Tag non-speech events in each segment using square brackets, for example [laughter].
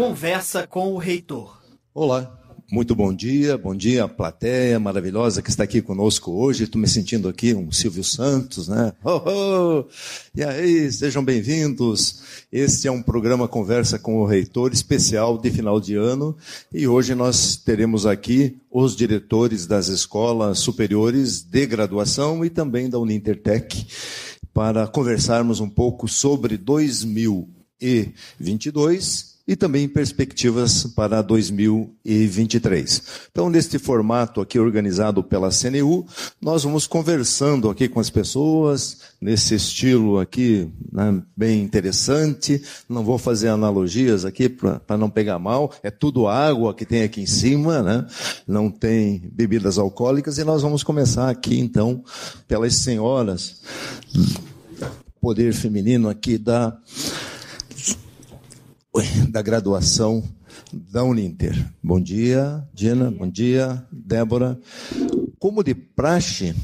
Conversa com o reitor. Olá, muito bom dia, bom dia, plateia maravilhosa que está aqui conosco hoje. Estou me sentindo aqui um Silvio Santos, né? Oh, oh. E aí, sejam bem-vindos. Este é um programa Conversa com o Reitor especial de final de ano e hoje nós teremos aqui os diretores das escolas superiores de graduação e também da Unintertech para conversarmos um pouco sobre 2022 e também perspectivas para 2023. Então, neste formato aqui organizado pela CNU, nós vamos conversando aqui com as pessoas, nesse estilo aqui né, bem interessante. Não vou fazer analogias aqui para não pegar mal. É tudo água que tem aqui em cima, né? não tem bebidas alcoólicas. E nós vamos começar aqui, então, pelas senhoras. Poder feminino aqui da [laughs] da graduação da Uninter. Bom dia, Dina. Bom dia, Débora. Como de praxe,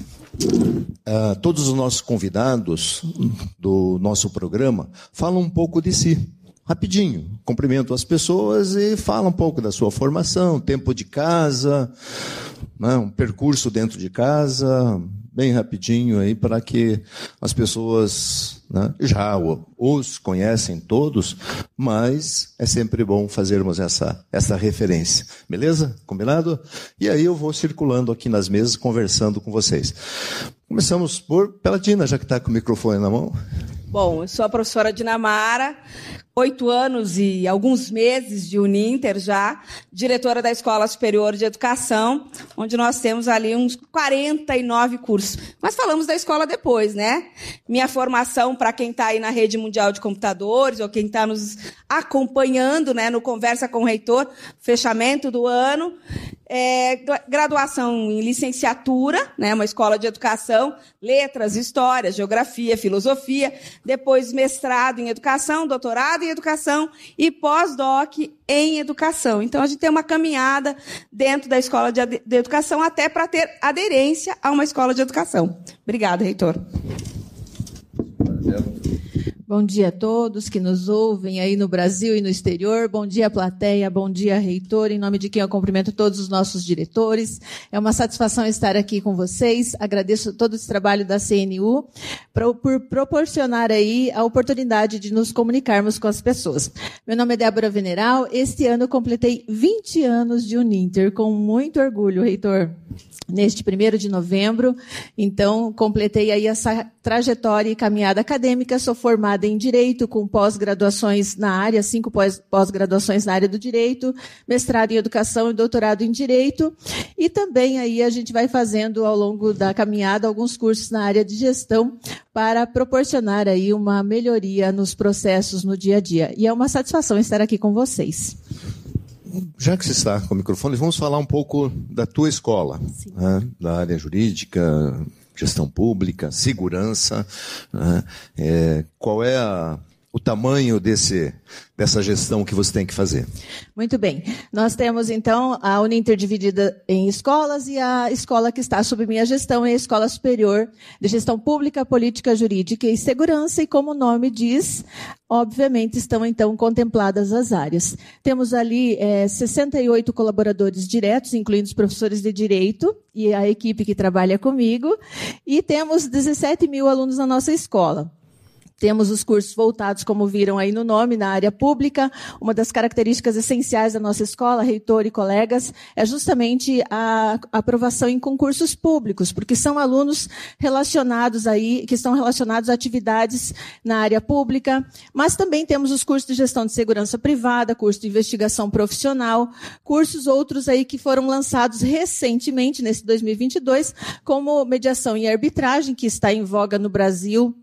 uh, todos os nossos convidados do nosso programa falam um pouco de si. Rapidinho, cumprimento as pessoas e fala um pouco da sua formação, tempo de casa, né, um percurso dentro de casa, bem rapidinho aí para que as pessoas né, já os conhecem todos, mas é sempre bom fazermos essa, essa referência. Beleza? Combinado? E aí eu vou circulando aqui nas mesas, conversando com vocês. Começamos por Pelatina, já que está com o microfone na mão. Bom, eu sou a professora Dinamara, oito anos e alguns meses de Uninter já, diretora da Escola Superior de Educação, onde nós temos ali uns 49 cursos. Mas falamos da escola depois, né? Minha formação, para quem está aí na rede mundial de computadores, ou quem está nos acompanhando né, no Conversa com o Reitor, fechamento do ano, é, graduação em licenciatura, né, uma escola de educação, letras, história, geografia, filosofia, depois mestrado em educação, doutorado em educação e pós-doc em educação. Então a gente tem uma caminhada dentro da escola de, de educação até para ter aderência a uma escola de educação. Obrigada, reitor. Bom dia a todos que nos ouvem aí no Brasil e no exterior. Bom dia, plateia. Bom dia, reitor. Em nome de quem eu cumprimento todos os nossos diretores. É uma satisfação estar aqui com vocês. Agradeço todo esse trabalho da CNU por proporcionar aí a oportunidade de nos comunicarmos com as pessoas. Meu nome é Débora Veneral. Este ano completei 20 anos de Uninter, com muito orgulho, reitor neste primeiro de novembro. Então, completei aí essa trajetória e caminhada acadêmica. Sou formada em Direito, com pós-graduações na área, cinco pós-graduações na área do Direito, mestrado em Educação e doutorado em Direito. E também aí a gente vai fazendo ao longo da caminhada alguns cursos na área de Gestão para proporcionar aí uma melhoria nos processos no dia a dia. E é uma satisfação estar aqui com vocês já que você está com o microfone, vamos falar um pouco da tua escola, né? da área jurídica, gestão pública, segurança. Né? É, qual é a, o tamanho desse, dessa gestão que você tem que fazer? Muito bem. Nós temos, então, a Uninter dividida em escolas e a escola que está sob minha gestão é a Escola Superior de Gestão Pública, Política Jurídica e Segurança, e como o nome diz, obviamente estão, então, contempladas as áreas. Temos ali é, 68 colaboradores diretos, incluindo os professores de Direito e a equipe que trabalha comigo, e temos 17 mil alunos na nossa escola. Temos os cursos voltados, como viram aí no nome, na área pública. Uma das características essenciais da nossa escola, reitor e colegas, é justamente a aprovação em concursos públicos, porque são alunos relacionados aí, que estão relacionados a atividades na área pública. Mas também temos os cursos de gestão de segurança privada, curso de investigação profissional, cursos outros aí que foram lançados recentemente, nesse 2022, como mediação e arbitragem, que está em voga no Brasil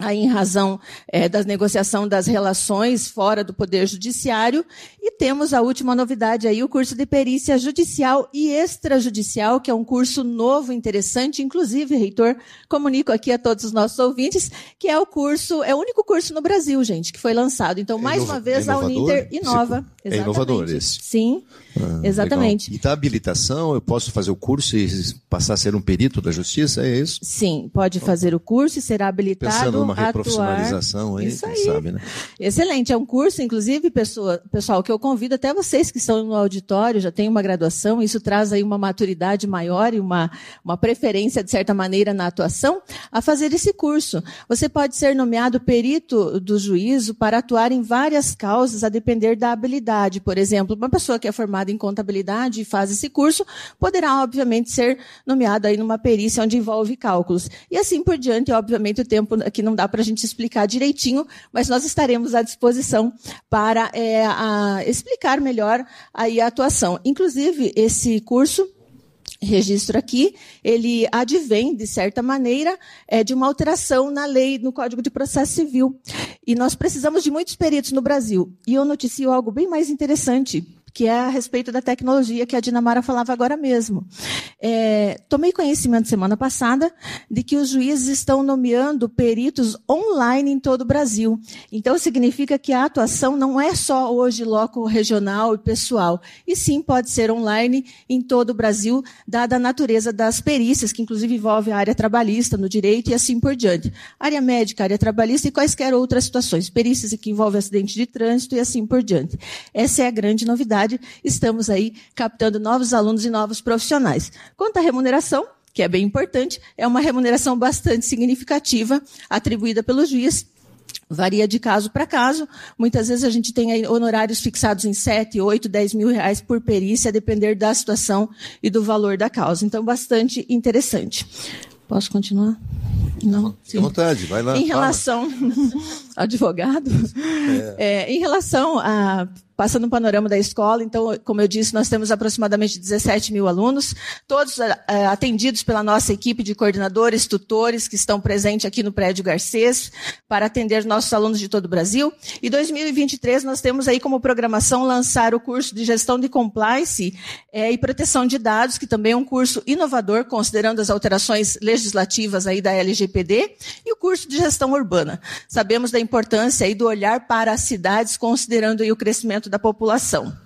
aí em razão é, da negociação das relações fora do Poder Judiciário. E temos a última novidade aí, o curso de perícia judicial e extrajudicial, que é um curso novo, interessante. Inclusive, reitor, comunico aqui a todos os nossos ouvintes, que é o curso, é o único curso no Brasil, gente, que foi lançado. Então, é mais uma vez, a Uninter inova. É inovador esse. Sim, ah, exatamente. Legal. E está habilitação, eu posso fazer o curso e passar a ser um perito da justiça, é isso? Sim, pode fazer o curso e será habilitado uma reprofissionalização atuar. aí, Isso quem aí. sabe, né? Excelente, é um curso, inclusive, pessoa, pessoal, que eu convido até vocês que estão no auditório, já têm uma graduação, isso traz aí uma maturidade maior e uma, uma preferência, de certa maneira, na atuação, a fazer esse curso. Você pode ser nomeado perito do juízo para atuar em várias causas, a depender da habilidade. Por exemplo, uma pessoa que é formada em contabilidade e faz esse curso, poderá, obviamente, ser nomeada aí numa perícia onde envolve cálculos. E assim por diante, obviamente, o tempo aqui não dá para a gente explicar direitinho, mas nós estaremos à disposição para é, a, explicar melhor aí a atuação. Inclusive, esse curso registro aqui, ele advém, de certa maneira, é, de uma alteração na lei, no Código de Processo Civil. E nós precisamos de muitos peritos no Brasil. E eu noticio algo bem mais interessante, que é a respeito da tecnologia que a Dinamara falava agora mesmo. É, tomei conhecimento semana passada de que os juízes estão nomeando peritos online em todo o Brasil. Então, significa que a atuação não é só hoje loco regional e pessoal, e sim pode ser online em todo o Brasil, dada a natureza das perícias, que inclusive envolve a área trabalhista no direito e assim por diante. Área médica, área trabalhista e quaisquer outras situações. Perícias que envolvem acidente de trânsito e assim por diante. Essa é a grande novidade estamos aí captando novos alunos e novos profissionais. Quanto à remuneração, que é bem importante, é uma remuneração bastante significativa atribuída pelo juiz. Varia de caso para caso. Muitas vezes a gente tem aí honorários fixados em 7, 8, 10 mil reais por perícia, a depender da situação e do valor da causa. Então, bastante interessante. Posso continuar? Não. À vontade, vai lá. Em fala. relação. [laughs] advogado? É, em relação a. Passando um panorama da escola, então, como eu disse, nós temos aproximadamente 17 mil alunos, todos é, atendidos pela nossa equipe de coordenadores, tutores, que estão presentes aqui no prédio Garcês, para atender nossos alunos de todo o Brasil. E 2023 nós temos aí como programação lançar o curso de gestão de compliance é, e proteção de dados, que também é um curso inovador, considerando as alterações legislativas aí da LGPD, e o curso de gestão urbana. Sabemos da importância aí do olhar para as cidades, considerando aí o crescimento da população.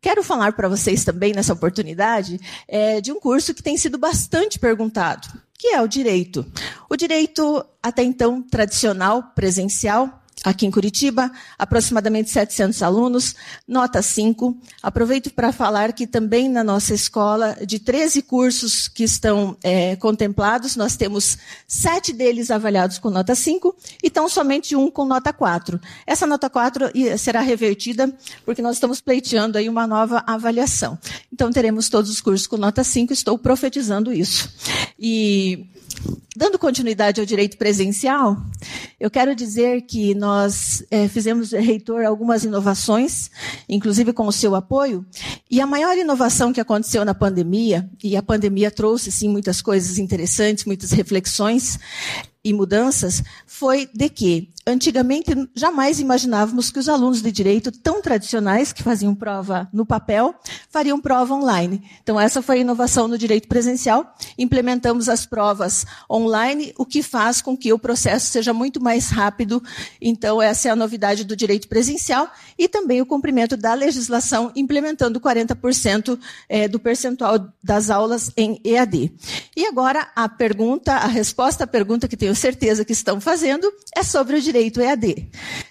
Quero falar para vocês também nessa oportunidade é, de um curso que tem sido bastante perguntado, que é o direito. O direito até então tradicional, presencial, aqui em Curitiba, aproximadamente 700 alunos, nota 5. Aproveito para falar que também na nossa escola, de 13 cursos que estão é, contemplados, nós temos sete deles avaliados com nota 5 e tão somente um com nota 4. Essa nota 4 será revertida porque nós estamos pleiteando aí uma nova avaliação. Então teremos todos os cursos com nota 5, estou profetizando isso. E Dando continuidade ao direito presencial, eu quero dizer que nós é, fizemos, reitor, algumas inovações, inclusive com o seu apoio, e a maior inovação que aconteceu na pandemia, e a pandemia trouxe, sim, muitas coisas interessantes, muitas reflexões, e mudanças foi de que antigamente jamais imaginávamos que os alunos de direito tão tradicionais que faziam prova no papel fariam prova online. Então essa foi a inovação no direito presencial. Implementamos as provas online, o que faz com que o processo seja muito mais rápido. Então essa é a novidade do direito presencial e também o cumprimento da legislação implementando 40% eh, do percentual das aulas em EAD. E agora a pergunta, a resposta à pergunta que tenho certeza que estão fazendo é sobre o direito EAD.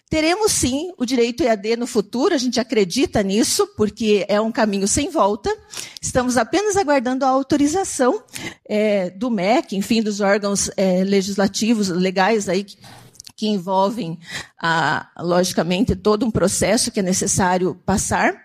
Teremos sim o direito EAD no futuro, a gente acredita nisso, porque é um caminho sem volta. Estamos apenas aguardando a autorização é, do MEC, enfim, dos órgãos é, legislativos, legais aí que envolvem, ah, logicamente, todo um processo que é necessário passar,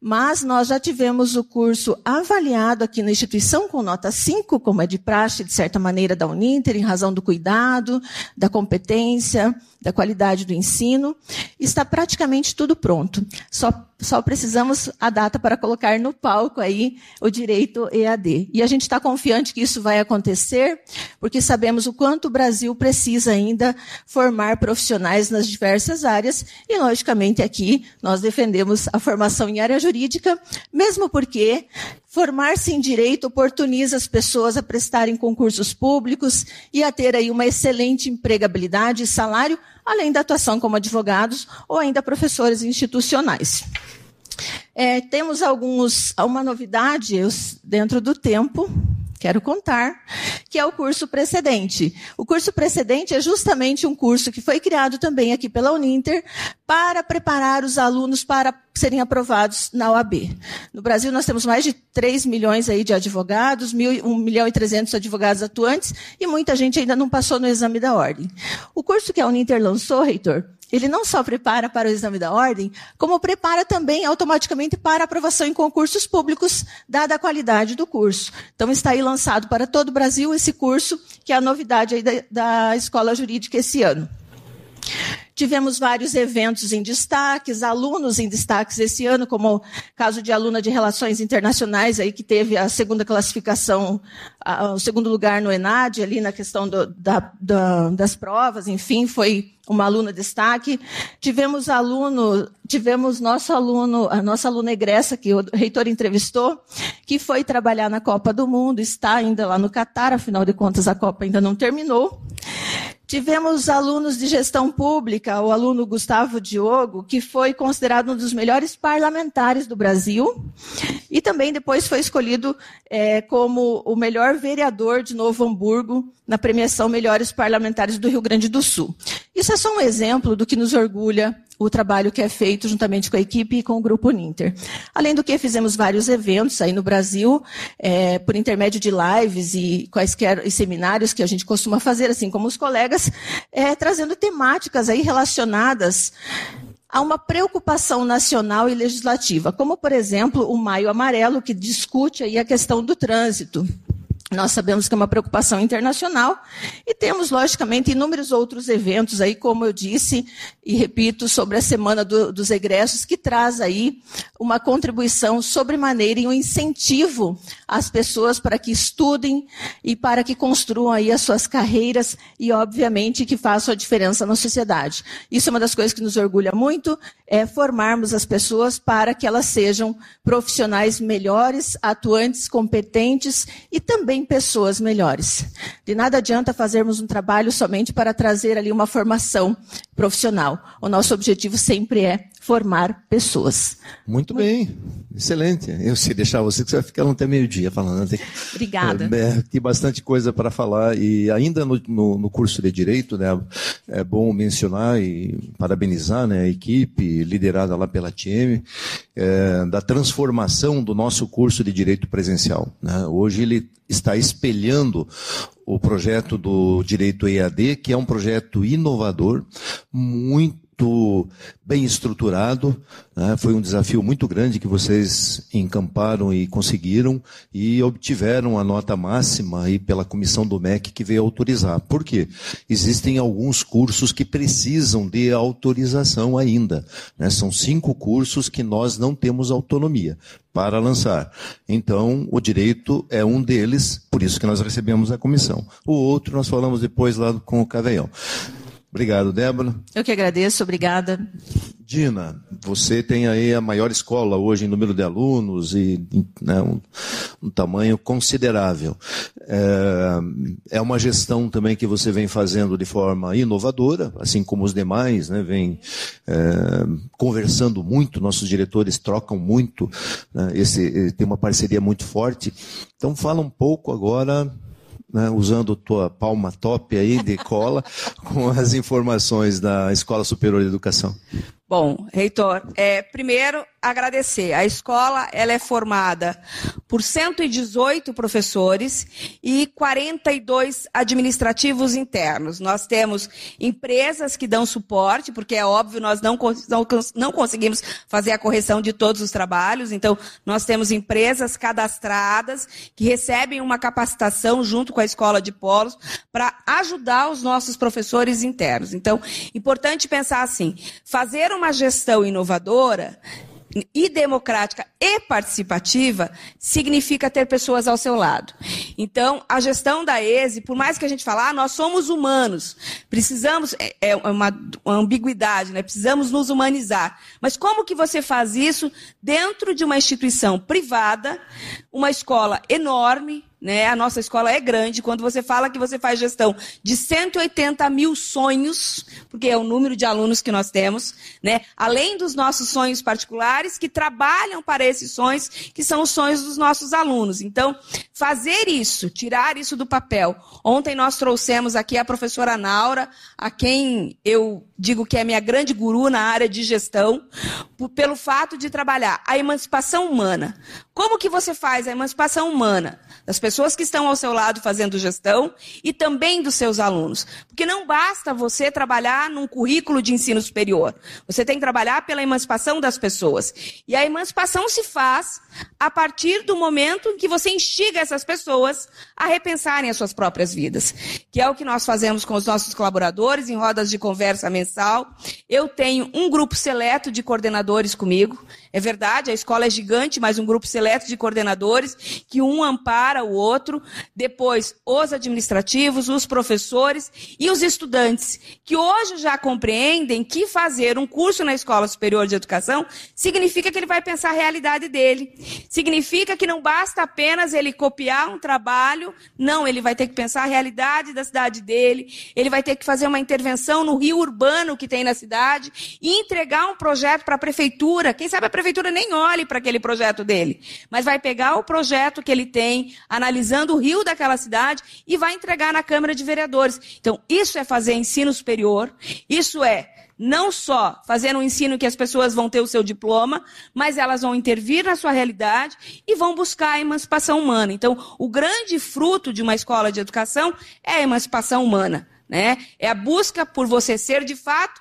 mas nós já tivemos o curso avaliado aqui na instituição com nota 5, como é de praxe, de certa maneira, da Uninter, em razão do cuidado, da competência, da qualidade do ensino. Está praticamente tudo pronto. Só, só precisamos a data para colocar no palco aí o direito EAD. E a gente está confiante que isso vai acontecer, porque sabemos o quanto o Brasil precisa ainda formar profissionais nas diversas áreas, e logicamente aqui nós defendemos a formação em área jurídica, mesmo porque Formar-se em direito oportuniza as pessoas a prestarem concursos públicos e a ter aí uma excelente empregabilidade e salário, além da atuação como advogados ou ainda professores institucionais. É, temos alguns, uma novidade dentro do tempo, quero contar, que é o curso precedente. O curso precedente é justamente um curso que foi criado também aqui pela Uninter para preparar os alunos para serem aprovados na OAB. No Brasil, nós temos mais de 3 milhões aí de advogados, 1 milhão e 300 advogados atuantes, e muita gente ainda não passou no exame da ordem. O curso que a Uninter lançou, reitor, ele não só prepara para o exame da ordem, como prepara também automaticamente para aprovação em concursos públicos, dada a qualidade do curso. Então, está aí lançado para todo o Brasil esse curso, que é a novidade da, da Escola Jurídica esse ano. Tivemos vários eventos em destaques, alunos em destaques esse ano, como o caso de aluna de Relações Internacionais, aí que teve a segunda classificação, o segundo lugar no ENAD, ali na questão do, da, da, das provas, enfim, foi uma aluna destaque. Tivemos aluno, tivemos nosso aluno, a nossa aluna egressa, que o reitor entrevistou, que foi trabalhar na Copa do Mundo, está ainda lá no Catar, afinal de contas a Copa ainda não terminou. Tivemos alunos de gestão pública, o aluno Gustavo Diogo, que foi considerado um dos melhores parlamentares do Brasil, e também depois foi escolhido é, como o melhor vereador de Novo Hamburgo na premiação Melhores Parlamentares do Rio Grande do Sul. Isso é só um exemplo do que nos orgulha o trabalho que é feito juntamente com a equipe e com o Grupo Ninter. Além do que, fizemos vários eventos aí no Brasil, é, por intermédio de lives e quaisquer e seminários que a gente costuma fazer, assim como os colegas, é, trazendo temáticas aí relacionadas a uma preocupação nacional e legislativa, como, por exemplo, o Maio Amarelo, que discute aí a questão do trânsito. Nós sabemos que é uma preocupação internacional e temos, logicamente, inúmeros outros eventos aí, como eu disse e repito, sobre a Semana do, dos Egressos, que traz aí uma contribuição sobremaneira e um incentivo às pessoas para que estudem e para que construam aí as suas carreiras e, obviamente, que façam a diferença na sociedade. Isso é uma das coisas que nos orgulha muito, é formarmos as pessoas para que elas sejam profissionais melhores, atuantes, competentes e também pessoas melhores. De nada adianta fazermos um trabalho somente para trazer ali uma formação profissional. O nosso objetivo sempre é formar pessoas. Muito, Muito bem, excelente. Eu sei deixar você que você vai ficar até meio-dia falando. Tem, Obrigada. É, tem bastante coisa para falar e ainda no, no, no, curso de Direito, né, é bom mencionar e parabenizar né, a equipe liderada lá pela TM, é, da transformação do nosso curso de Direito Presencial. Né? Hoje ele está espelhando o projeto do Direito EAD, que é um projeto inovador, muito muito bem estruturado. Né? Foi um desafio muito grande que vocês encamparam e conseguiram e obtiveram a nota máxima aí pela comissão do MEC que veio autorizar. Por quê? Existem alguns cursos que precisam de autorização ainda. Né? São cinco cursos que nós não temos autonomia para lançar. Então, o direito é um deles, por isso que nós recebemos a comissão. O outro nós falamos depois lá com o Caveião. Obrigado, Débora. Eu que agradeço, obrigada. Dina, você tem aí a maior escola hoje em número de alunos e né, um, um, tamanho considerável. É, é, uma gestão também que você vem fazendo de forma inovadora, assim como os demais, né, vem é, conversando muito, nossos diretores trocam muito, né, esse, tem uma parceria muito forte. Então fala um pouco agora né, usando tua palma top aí de cola, [laughs] com as informações da Escola Superior de Educação. Bom, reitor, é, primeiro agradecer. A escola ela é formada por 118 professores e 42 administrativos internos. Nós temos empresas que dão suporte, porque é óbvio nós não, não, não conseguimos fazer a correção de todos os trabalhos. Então, nós temos empresas cadastradas que recebem uma capacitação junto com a escola de polos para ajudar os nossos professores internos. Então, importante pensar assim: fazer uma gestão inovadora e democrática e participativa significa ter pessoas ao seu lado. Então, a gestão da ESE, por mais que a gente fale, ah, nós somos humanos, precisamos, é, é uma, uma ambiguidade, né? precisamos nos humanizar. Mas como que você faz isso dentro de uma instituição privada, uma escola enorme, né? A nossa escola é grande. Quando você fala que você faz gestão de 180 mil sonhos, porque é o número de alunos que nós temos, né? Além dos nossos sonhos particulares, que trabalham para esses sonhos, que são os sonhos dos nossos alunos. Então, fazer isso, tirar isso do papel. Ontem nós trouxemos aqui a professora Naura, a quem eu digo que é minha grande guru na área de gestão, pelo fato de trabalhar a emancipação humana. Como que você faz a emancipação humana? Das pessoas que estão ao seu lado fazendo gestão e também dos seus alunos. Porque não basta você trabalhar num currículo de ensino superior. Você tem que trabalhar pela emancipação das pessoas. E a emancipação se faz a partir do momento em que você instiga essas pessoas a repensarem as suas próprias vidas. Que é o que nós fazemos com os nossos colaboradores em rodas de conversa mensal. Eu tenho um grupo seleto de coordenadores comigo. É verdade, a escola é gigante, mas um grupo seleto de coordenadores que um ampara o outro. Depois, os administrativos, os professores e os estudantes, que hoje já compreendem que fazer um curso na Escola Superior de Educação significa que ele vai pensar a realidade dele. Significa que não basta apenas ele copiar um trabalho, não, ele vai ter que pensar a realidade da cidade dele, ele vai ter que fazer uma intervenção no rio urbano que tem na cidade e entregar um projeto para a prefeitura. Quem sabe a prefeitura nem olhe para aquele projeto dele, mas vai pegar o projeto que ele tem, analisando o rio daquela cidade e vai entregar na Câmara de Vereadores. Então, isso é fazer ensino superior, isso é não só fazer um ensino que as pessoas vão ter o seu diploma, mas elas vão intervir na sua realidade e vão buscar a emancipação humana. Então, o grande fruto de uma escola de educação é a emancipação humana. Né? É a busca por você ser, de fato,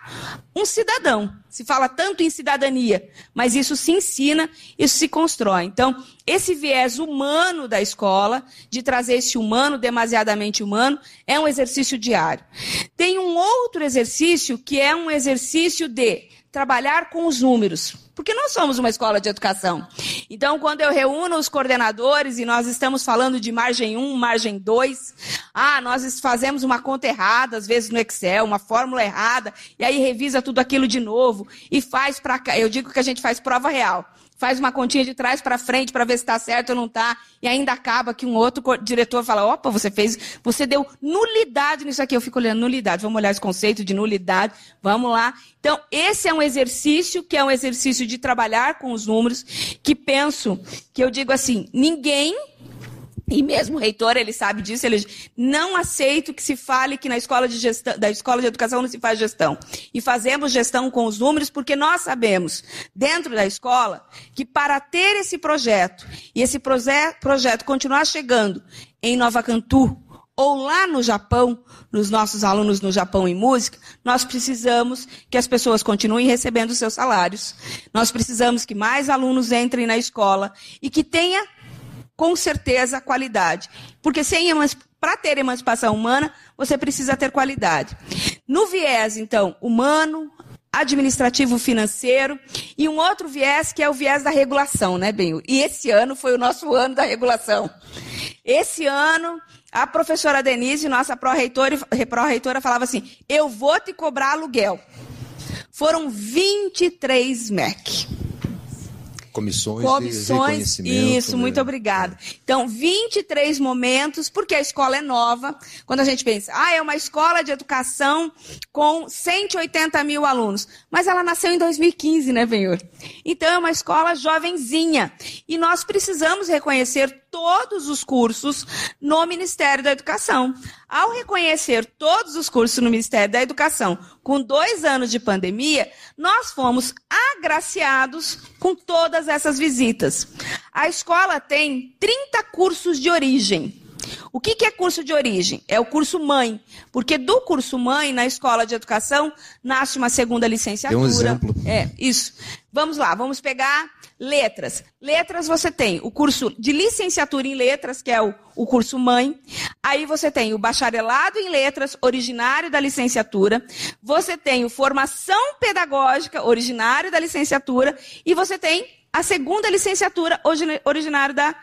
um cidadão. Se fala tanto em cidadania, mas isso se ensina, isso se constrói. Então, esse viés humano da escola, de trazer esse humano, demasiadamente humano, é um exercício diário. Tem um outro exercício que é um exercício de trabalhar com os números. Porque nós somos uma escola de educação. Então, quando eu reúno os coordenadores e nós estamos falando de margem 1, margem 2, ah, nós fazemos uma conta errada, às vezes no Excel, uma fórmula errada, e aí revisa tudo aquilo de novo e faz para cá. Eu digo que a gente faz prova real faz uma continha de trás para frente para ver se está certo ou não está, e ainda acaba que um outro diretor fala: opa, você fez, você deu nulidade nisso aqui. Eu fico olhando nulidade, vamos olhar esse conceito de nulidade, vamos lá. Então, esse é um exercício que é um exercício de trabalhar com os números, que penso, que eu digo assim, ninguém e mesmo o reitor, ele sabe disso, ele não aceito que se fale que na escola de gestão, da escola de educação não se faz gestão. E fazemos gestão com os números porque nós sabemos, dentro da escola, que para ter esse projeto e esse projeto continuar chegando em Nova Cantu, ou lá no Japão, nos nossos alunos no Japão em música, nós precisamos que as pessoas continuem recebendo seus salários. Nós precisamos que mais alunos entrem na escola e que tenha com certeza, qualidade. Porque sem para ter emancipação humana, você precisa ter qualidade. No viés, então, humano, administrativo financeiro e um outro viés que é o viés da regulação, né, Benho? E esse ano foi o nosso ano da regulação. Esse ano, a professora Denise, nossa pró-reitora falava assim: "Eu vou te cobrar aluguel". Foram 23 MEC comissões, comissões de Isso, né? muito obrigada. Então, 23 momentos, porque a escola é nova. Quando a gente pensa, ah, é uma escola de educação com 180 mil alunos. Mas ela nasceu em 2015, né, Benhur? Então, é uma escola jovenzinha. E nós precisamos reconhecer todos os cursos no Ministério da Educação. Ao reconhecer todos os cursos no Ministério da Educação com dois anos de pandemia, nós fomos agraciados com todas essas visitas. A escola tem 30 cursos de origem. O que, é curso de origem? É o curso mãe, porque do curso mãe, na escola de educação, nasce uma segunda licenciatura. Tem um exemplo. É, isso. Vamos lá, vamos pegar letras. Letras você tem o curso de licenciatura em letras, que é o, o curso mãe. Aí você tem o bacharelado em letras, originário da licenciatura. Você tem o formação pedagógica, originário da licenciatura. E você tem a segunda licenciatura originário da,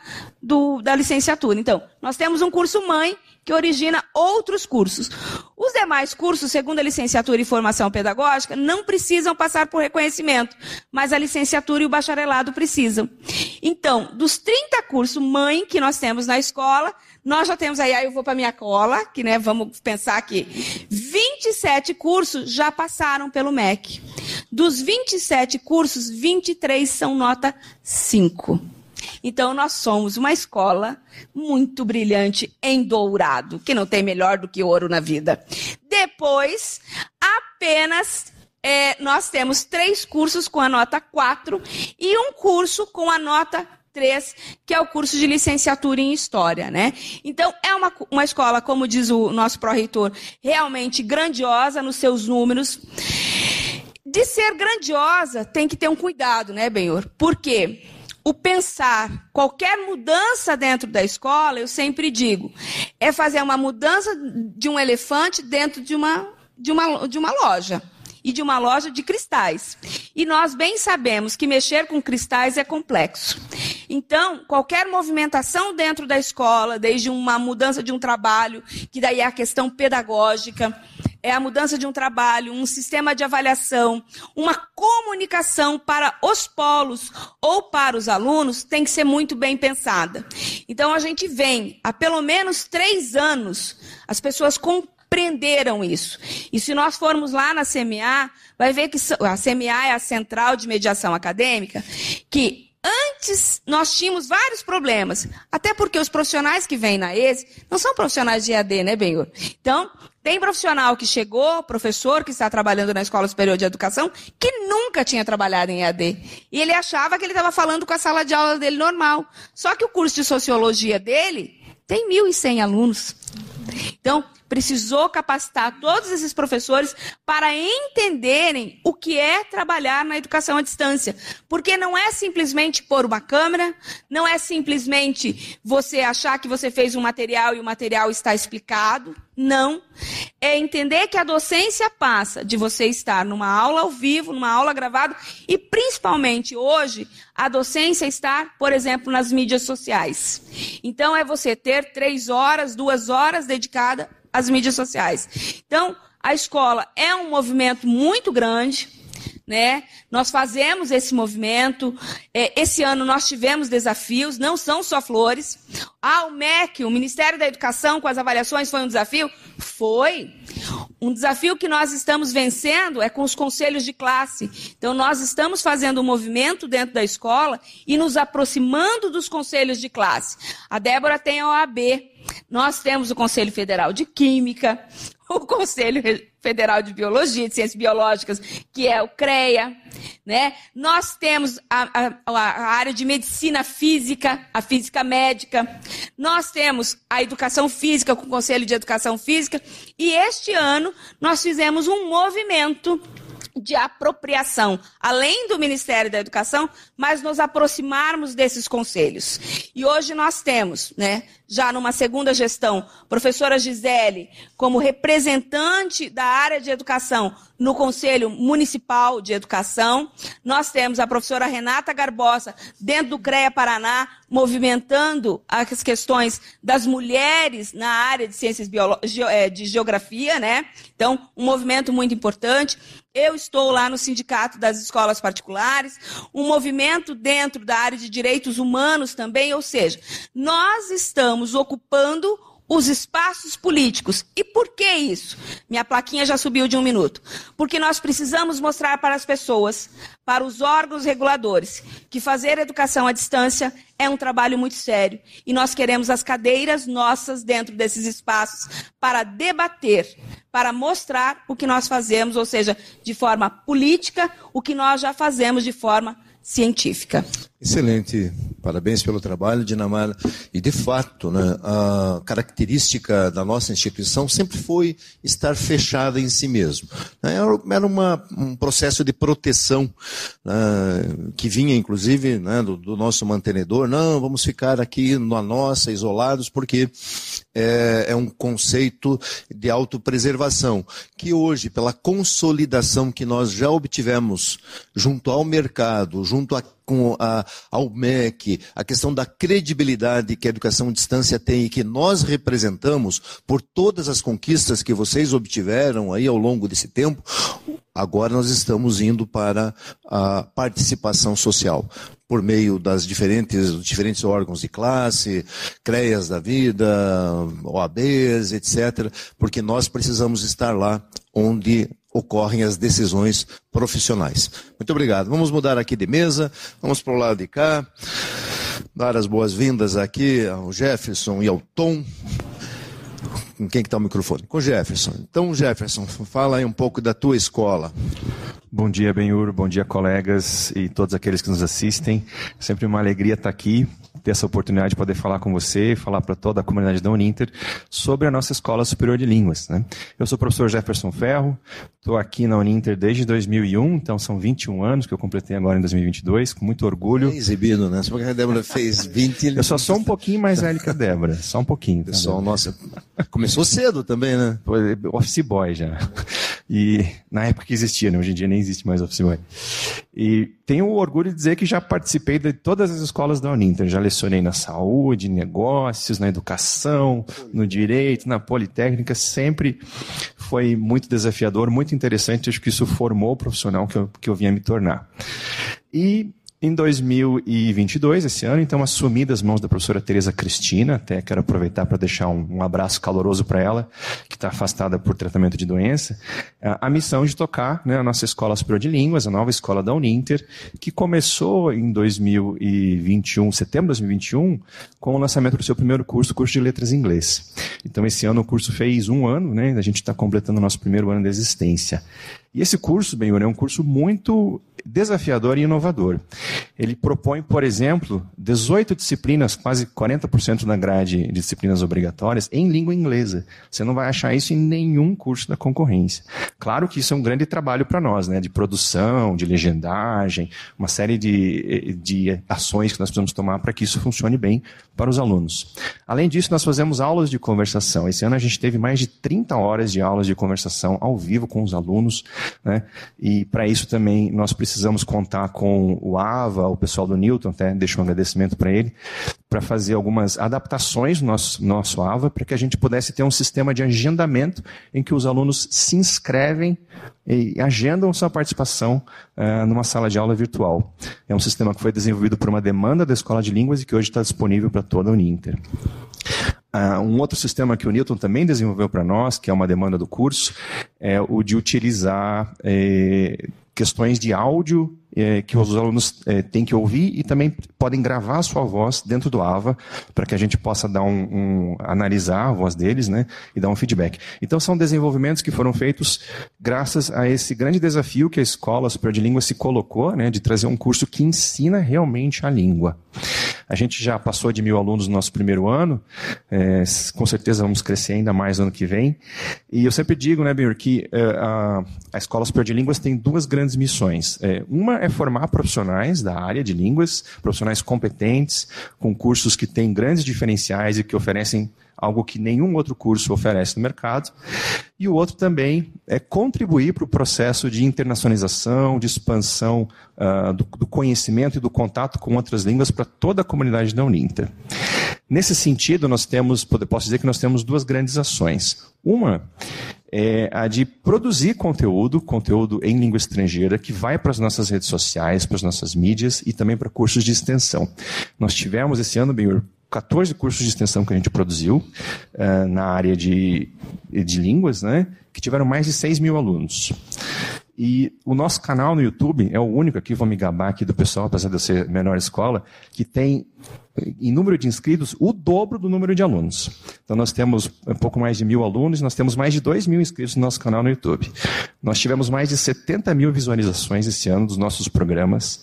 do, da licenciatura. Então, nós temos um curso mãe que origina outros cursos. Os demais cursos, segundo a licenciatura e formação pedagógica, não precisam passar por reconhecimento, mas a licenciatura e o bacharelado precisam. Então, dos 30 cursos mãe que nós temos na escola, nós já temos aí, aí eu vou para minha cola, que né, vamos pensar aqui, 27 cursos já passaram pelo MEC. Dos 27 cursos, 23 são nota 5. Então, nós somos uma escola muito brilhante em dourado, que não tem melhor do que ouro na vida. Depois, apenas é, nós temos três cursos com a nota 4 e um curso com a nota 3, que é o curso de licenciatura em História, né? Então, é uma, uma escola, como diz o nosso pró-reitor, realmente grandiosa nos seus números. De ser grandiosa, tem que ter um cuidado, né, Benhor? Por quê? o pensar, qualquer mudança dentro da escola, eu sempre digo, é fazer uma mudança de um elefante dentro de uma, de uma, de uma loja. E de uma loja de cristais. E nós bem sabemos que mexer com cristais é complexo. Então, qualquer movimentação dentro da escola, desde uma mudança de um trabalho, que daí é a questão pedagógica, é a mudança de um trabalho, um sistema de avaliação, uma comunicação para os polos ou para os alunos tem que ser muito bem pensada. Então a gente vem há pelo menos três anos, as pessoas compreenderam isso. E se nós formos lá na CMA, vai ver que a CMA é a Central de Mediação Acadêmica, que Antes, nós tínhamos vários problemas. Até porque os profissionais que vêm na ESE não são profissionais de EAD, né, Benhur? Então, tem profissional que chegou, professor que está trabalhando na Escola Superior de Educação, que nunca tinha trabalhado em EAD. E ele achava que ele estava falando com a sala de aula dele normal. Só que o curso de Sociologia dele tem 1.100 alunos. Então, precisou capacitar todos esses professores para entenderem o que é trabalhar na educação à distância. Porque não é simplesmente pôr uma câmera, não é simplesmente você achar que você fez um material e o material está explicado. Não. É entender que a docência passa de você estar numa aula ao vivo, numa aula gravada, e principalmente hoje, a docência estar, por exemplo, nas mídias sociais. Então, é você ter três horas, duas horas dedicada às mídias sociais. Então, a escola é um movimento muito grande, né? Nós fazemos esse movimento. É, esse ano nós tivemos desafios, não são só flores. Ah, o MEC, o Ministério da Educação, com as avaliações, foi um desafio? Foi. Um desafio que nós estamos vencendo é com os conselhos de classe. Então, nós estamos fazendo um movimento dentro da escola e nos aproximando dos conselhos de classe. A Débora tem a OAB. Nós temos o Conselho Federal de Química, o Conselho Federal de Biologia, de Ciências Biológicas, que é o CREA, né? Nós temos a, a, a, área de medicina física, a física médica. Nós temos a educação física com o Conselho de Educação Física. E este ano nós fizemos um movimento de apropriação, além do Ministério da Educação, mas nos aproximarmos desses conselhos. E hoje nós temos, né, já numa segunda gestão, professora Gisele como representante da área de educação no Conselho Municipal de Educação. Nós temos a professora Renata Garbosa dentro do CREA Paraná, movimentando as questões das mulheres na área de ciências eh, de geografia, né? Então, um movimento muito importante. Eu estou lá no Sindicato das Escolas Particulares, um movimento dentro da área de direitos humanos também, ou seja, nós estamos ocupando os espaços políticos. E por que isso? Minha plaquinha já subiu de um minuto. Porque nós precisamos mostrar para as pessoas, para os órgãos reguladores, que fazer educação à distância é um trabalho muito sério. E nós queremos as cadeiras nossas dentro desses espaços para debater, para mostrar o que nós fazemos, ou seja, de forma política, o que nós já fazemos de forma científica. Excelente, parabéns pelo trabalho, Dinamara. E de fato, né, a característica da nossa instituição sempre foi estar fechada em si mesmo. Era uma, um processo de proteção né, que vinha, inclusive, né, do, do, nosso mantenedor. Não, vamos ficar aqui na nossa, isolados, porque é, é um conceito de autopreservação que hoje, pela consolidação que nós já obtivemos junto ao mercado, junto a com a, ao MEC, a questão da credibilidade que a educação à distância tem e que nós representamos por todas as conquistas que vocês obtiveram aí ao longo desse tempo, agora nós estamos indo para a participação social por meio das diferentes, diferentes órgãos de classe, CREAS da vida, OABs, etc., porque nós precisamos estar lá onde ocorrem as decisões profissionais. Muito obrigado. Vamos mudar aqui de mesa, vamos para o lado de cá, dar as boas-vindas aqui ao Jefferson e ao Tom. Com quem que está o microfone? Com o Jefferson. Então, Jefferson, fala aí um pouco da tua escola. Bom dia, Benhur. Bom dia, colegas e todos aqueles que nos assistem. Sempre uma alegria estar aqui ter essa oportunidade de poder falar com você, falar para toda a comunidade da Uninter sobre a nossa Escola Superior de Línguas. Né? Eu sou o professor Jefferson Ferro, estou aqui na Uninter desde 2001, então são 21 anos que eu completei agora em 2022, com muito orgulho. É exibido, né? Só que a Débora fez 20... [laughs] Eu só sou um [laughs] pouquinho mais velho que a Débora, só um pouquinho. Tá Pessoal, nossa, começou cedo também, né? Office Boy já. E na época que existia, né? hoje em dia nem existe mais Office. E tenho o orgulho de dizer que já participei de todas as escolas da Uninter. Já lecionei na saúde, negócios, na educação, no direito, na politécnica. Sempre foi muito desafiador, muito interessante. Acho que isso formou o profissional que eu, que eu vinha me tornar. E em 2022, esse ano, então, assumi das mãos da professora Tereza Cristina, até quero aproveitar para deixar um, um, abraço caloroso para ela, que está afastada por tratamento de doença, a, a missão de tocar né, a nossa Escola Superior de Línguas, a nova escola da Uninter, que começou em 2021, setembro de 2021, com o lançamento do seu primeiro curso, o curso de Letras em Inglês. Então, esse ano o curso fez um ano, né, a gente está completando o nosso primeiro ano de existência. E esse curso, Benhur, é um curso muito desafiador e inovador. Ele propõe, por exemplo, 18 disciplinas, quase 40% da grade de disciplinas obrigatórias, em língua inglesa. Você não vai achar isso em nenhum curso da concorrência. Claro que isso é um grande trabalho para nós, né? de produção, de legendagem, uma série de, de ações que nós precisamos tomar para que isso funcione bem para os alunos. Além disso, nós fazemos aulas de conversação. Esse ano a gente teve mais de 30 horas de aulas de conversação ao vivo com os alunos, né? E para isso também nós precisamos contar com o AVA, o pessoal do Newton, até deixo um agradecimento para ele, para fazer algumas adaptações no nosso, nosso AVA, para que a gente pudesse ter um sistema de agendamento em que os alunos se inscrevem e agendam sua participação uh, numa sala de aula virtual. É um sistema que foi desenvolvido por uma demanda da Escola de Línguas e que hoje está disponível para toda a Uninter. Uh, um outro sistema que o Newton também desenvolveu para nós, que é uma demanda do curso, é o de utilizar eh, questões de áudio é, que os alunos é, têm que ouvir e também podem gravar a sua voz dentro do AVA para que a gente possa dar um, um, analisar a voz deles, né, e dar um feedback. Então são desenvolvimentos que foram feitos graças a esse grande desafio que a Escola Superior de Língua se colocou, né, de trazer um curso que ensina realmente a língua. A gente já passou de mil alunos no nosso primeiro ano, é, com certeza vamos crescer ainda mais no ano que vem. E eu sempre digo, né, Benhur, que é, a, a Escola Superior de Línguas tem duas grandes missões. É, uma é formar profissionais da área de línguas, profissionais competentes, com cursos que têm grandes diferenciais e que oferecem algo que nenhum outro curso oferece no mercado. E o outro também é contribuir para o processo de internacionalização, de expansão uh, do, do, conhecimento e do contato com outras línguas para toda a comunidade da Uninter. Nesse sentido, nós temos, posso dizer que nós temos duas grandes ações. Uma é a de produzir conteúdo, conteúdo em língua estrangeira, que vai para as nossas redes sociais, para as nossas mídias e também para cursos de extensão. Nós tivemos esse ano, bem, 14 cursos de extensão que a gente produziu uh, na área de, de línguas, né, que tiveram mais de 6 mil alunos. E o nosso canal no YouTube é o único aqui, vou me gabar aqui do pessoal, apesar de eu ser menor escola, que tem em número de inscritos, o dobro do número de alunos. Então, nós temos um pouco mais de mil alunos, nós temos mais de dois mil inscritos no nosso canal no YouTube. Nós tivemos mais de 70 mil visualizações esse ano dos nossos programas.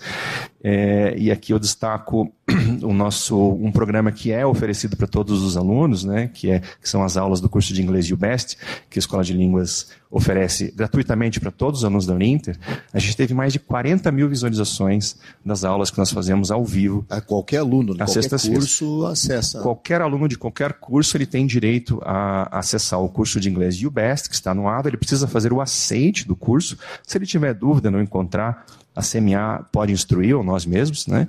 É, e aqui eu destaco [clears throat] o nosso, um programa que é oferecido para todos os alunos, né, que, é, que são as aulas do curso de inglês UBEST, que a Escola de Línguas oferece gratuitamente para todos os alunos da Uninter. A gente teve mais de 40 mil visualizações das aulas que nós fazemos ao vivo. A qualquer aluno, né? qualquer curso acessa. Qualquer aluno de qualquer curso ele tem direito a acessar o curso de inglês UBEST, que está no AVA, ele precisa fazer o aceite do curso. Se ele tiver dúvida, não encontrar a CMA pode instruir, ou nós mesmos, né?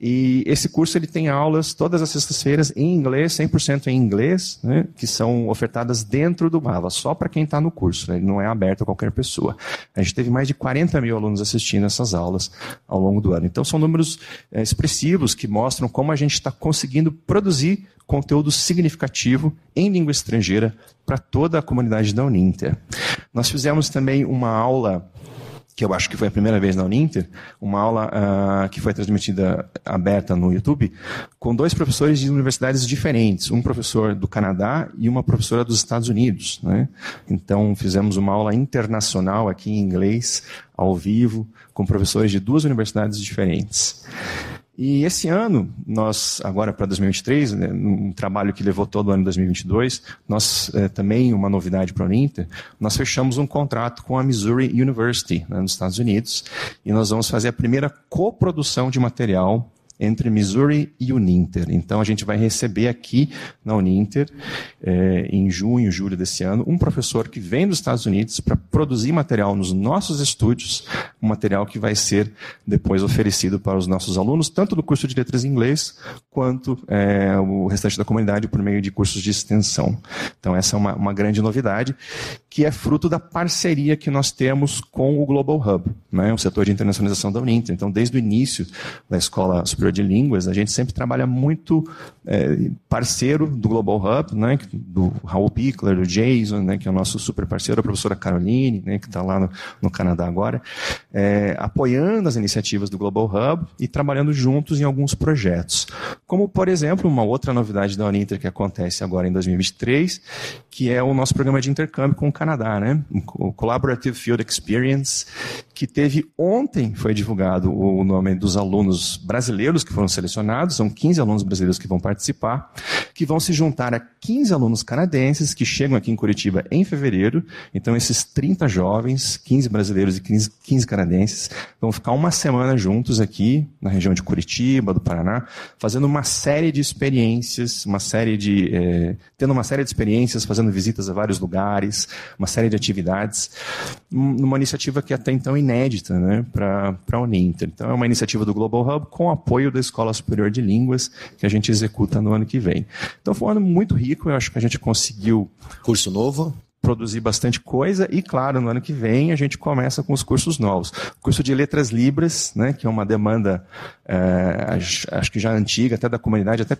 E esse curso ele tem aulas todas as sextas-feiras em inglês, 100% em inglês, né, que são ofertadas dentro do Mava, só para quem está no curso, né, ele não é aberto a qualquer pessoa. A gente teve mais de 40 mil alunos assistindo essas aulas ao longo do ano. Então são números é, expressivos que mostram como a gente está conseguindo produzir conteúdo significativo em língua estrangeira para toda a comunidade da Uninter. Nós fizemos também uma aula que eu acho que foi a primeira vez na Uninter, uma aula uh, que foi transmitida aberta no YouTube, com dois professores de universidades diferentes, um professor do Canadá e uma professora dos Estados Unidos. Né? Então, fizemos uma aula internacional aqui em inglês, ao vivo, com professores de duas universidades diferentes. E esse ano, nós, agora para 2023, né, um trabalho que levou todo o ano de 2022, nós é, também, uma novidade para a Uninter, nós fechamos um contrato com a Missouri University, né, nos Estados Unidos, e nós vamos fazer a primeira coprodução de material entre Missouri e Uninter. Então a gente vai receber aqui na Uninter, é, em junho, julho desse ano, um professor que vem dos Estados Unidos para produzir material nos nossos estúdios, um material que vai ser depois oferecido para os nossos alunos, tanto do curso de letras em inglês, quanto é, o restante da comunidade por meio de cursos de extensão. Então essa é uma, uma grande novidade, que é fruto da parceria que nós temos com o Global Hub, né, o setor de internacionalização da Uninter. Então desde o início da Escola Superior de Línguas, a gente sempre trabalha muito é, parceiro do Global Hub, né, do Raul Pickler, do Jason, né, que é o nosso super parceiro, a professora Caroline, né, que está lá no, no, Canadá agora, é, apoiando as iniciativas do Global Hub e trabalhando juntos em alguns projetos. Como, por exemplo, uma outra novidade da Uninter que acontece agora em 2023, que é o nosso programa de intercâmbio com o Canadá, né, o Collaborative Field Experience, que teve ontem, foi divulgado o nome dos alunos brasileiros brasileiros que foram selecionados, são 15 alunos brasileiros que vão participar, que vão se juntar a 15 alunos canadenses que chegam aqui em Curitiba em fevereiro. Então, esses 30 jovens, 15 brasileiros e 15, 15 canadenses, vão ficar uma semana juntos aqui na região de Curitiba, do Paraná, fazendo uma série de experiências, uma série de. É, tendo uma série de experiências, fazendo visitas a vários lugares, uma série de atividades, numa iniciativa que é até então inédita né, para a Uninter. Então, é uma iniciativa do Global Hub com apoio apoio da Escola Superior de Línguas, que a gente executa no ano que vem. Então foi um ano muito rico, eu acho que a gente conseguiu. Curso novo? produzir bastante coisa e, claro, no ano que vem a gente começa com os cursos novos. O curso de Letras Libras, né, que é uma demanda, é, acho que já antiga, até da comunidade, até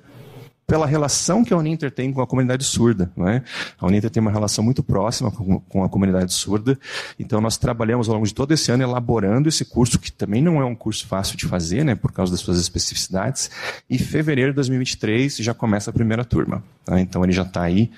pela relação que a Uninter tem com a comunidade surda. Né? A Uninter tem uma relação muito próxima com, com, a comunidade surda, então nós trabalhamos ao longo de todo esse ano elaborando esse curso, que também não é um curso fácil de fazer, né, por causa das suas especificidades, e fevereiro de 2023 já começa a primeira turma. Tá? Então ele já está aí,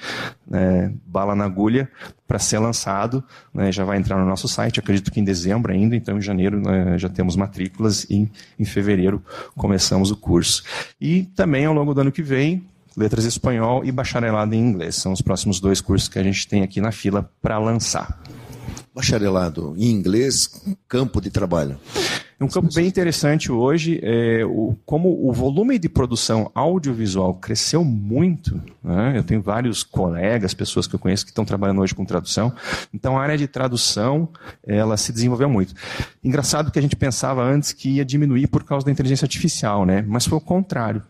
né, bala na agulha, para ser lançado, né, já vai entrar no nosso site, acredito que em dezembro ainda, então em janeiro né, já temos matrículas e em fevereiro começamos o curso. E também ao longo do ano que vem, letras espanhol e bacharelado em inglês. São os próximos dois cursos que a gente tem aqui na fila para lançar. Bacharelado em inglês, campo de trabalho. É um campo bem interessante hoje, é, o, como o volume de produção audiovisual cresceu muito. Né? Eu tenho vários colegas, pessoas que eu conheço que estão trabalhando hoje com tradução. Então a área de tradução ela se desenvolveu muito. Engraçado que a gente pensava antes que ia diminuir por causa da inteligência artificial, né? Mas foi o contrário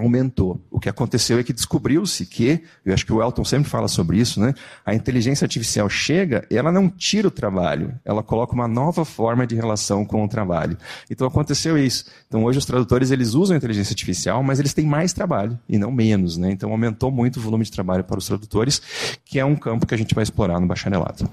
aumentou. O que aconteceu é que descobriu-se que, eu acho que o Elton sempre fala sobre isso, né? A inteligência artificial chega, ela não tira o trabalho, ela coloca uma nova forma de relação com o trabalho. Então aconteceu isso. Então hoje os tradutores eles usam a inteligência artificial, mas eles têm mais trabalho e não menos, né? Então aumentou muito o volume de trabalho para os tradutores, que é um campo que a gente vai explorar no bacharelado.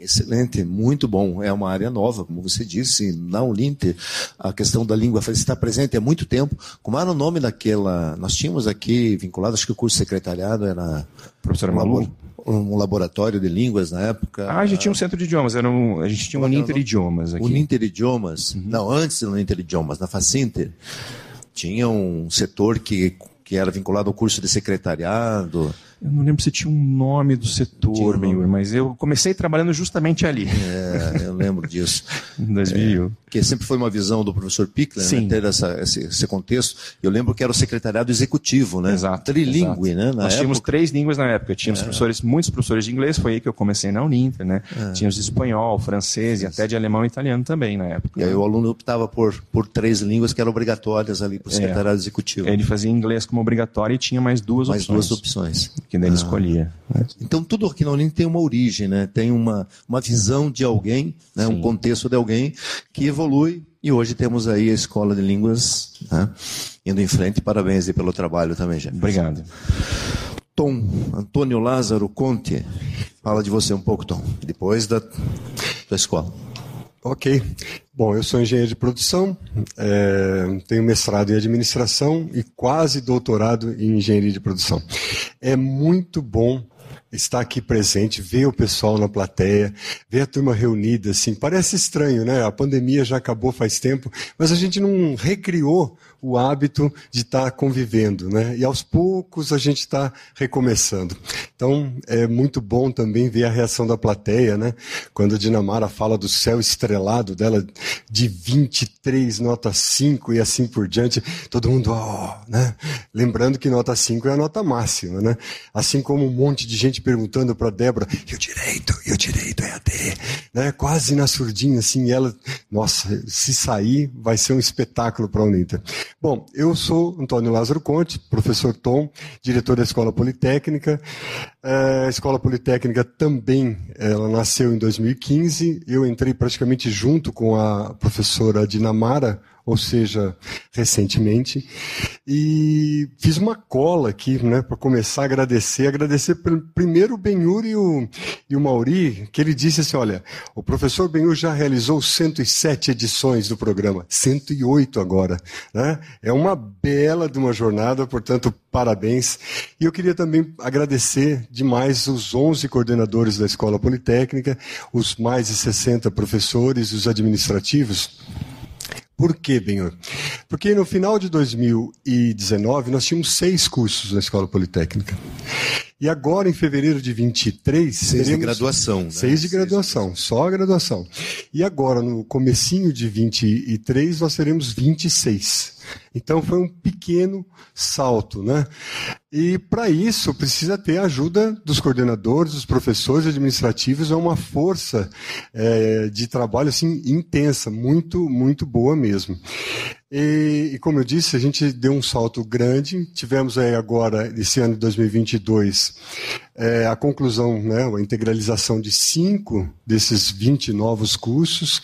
Excelente, muito bom. É uma área nova, como você disse, na Uninter, a questão da língua está presente há muito tempo. Como era o nome daquela. Nós tínhamos aqui vinculado, acho que o curso secretariado era. Professora Malu? Um laboratório de línguas na época. Ah, a gente tinha um centro de idiomas, era um, a gente tinha um Uninter Idiomas aqui. Uninter Idiomas. Uhum. Não, antes do Uninter Idiomas, na Facinter. Tinha um setor que, que era vinculado ao curso de secretariado Eu não lembro se tinha um nome do setor, um nome. mas eu comecei trabalhando justamente ali. É, eu lembro disso. [laughs] em 2000. É, que sempre foi uma visão do professor Pickler, né, ter essa, esse, esse, contexto. Eu lembro que era o secretariado executivo, né? Exato. Trilingue, exato. né? Nós época. tínhamos três línguas na época. Tínhamos é. professores, muitos professores de inglês, foi aí que eu comecei na Uninter, né? É. Tínhamos de espanhol, francês e até de alemão e italiano também na época. E aí o aluno optava por, por três línguas que eram obrigatórias ali para o é. secretariado executivo. Ele fazia inglês como obrigatório e tinha mais duas mais opções. Mais duas opções. Que ele ah. escolhia. Então tudo aqui na Uninter tem uma origem, né? Tem uma, uma visão de alguém, né? um contexto de alguém que evolui e hoje temos aí a Escola de Línguas né? indo em frente. Parabéns aí pelo trabalho também, Jeff. Obrigado. Tom, Antônio Lázaro Conte, fala de você um pouco, Tom, depois da, da escola. Ok. Bom, eu sou engenheiro de produção, é, tenho mestrado em administração e quase doutorado em engenharia de produção. É muito bom estar aqui presente, ver o pessoal na plateia, ver a turma reunida, assim, parece estranho, né? A pandemia já acabou faz tempo, mas a gente não recriou o hábito de estar tá convivendo, né? E aos poucos a gente está recomeçando. Então é muito bom também ver a reação da plateia, né? Quando a Dinamara fala do céu estrelado dela de 23 nota 5 e assim por diante, todo mundo, oh, né? Lembrando que nota 5 é a nota máxima, né? Assim como um monte de gente perguntando para Débora, e o direito, e o direito é a D, né? Quase na surdinha assim, ela, nossa, se sair vai ser um espetáculo para a Uninter. Bom, eu sou Antônio Lázaro Conte, professor Tom, diretor da Escola Politécnica. É, a Escola Politécnica também, ela nasceu em 2015. Eu entrei praticamente junto com a professora Dinamara, ou seja, recentemente, e fiz uma cola aqui, né, para começar a agradecer, agradecer primeiro o Benhur e o, e o Mauri, que ele disse assim, olha, o professor Benhur já realizou 107 edições do programa, 108 agora, né? É uma bela de uma jornada, portanto, parabéns. E eu queria também agradecer demais os 11 coordenadores da Escola Politécnica, os mais de 60 professores, os administrativos, por quê, Benhor? Porque no final de 2019 nós tínhamos seis cursos na Escola Politécnica. E agora, em fevereiro de 23... Seis de graduação. Né? Seis de graduação, só a graduação. E agora, no comecinho de 23, nós teremos 26. Então foi um pequeno salto, né? E para isso precisa ter a ajuda dos coordenadores, dos professores administrativos, é uma força é, de trabalho assim intensa, muito muito boa mesmo. E, e, como eu disse, a gente deu um salto grande. Tivemos aí agora, esse ano de 2022, é, a conclusão, né, a integralização de cinco desses 20 novos cursos.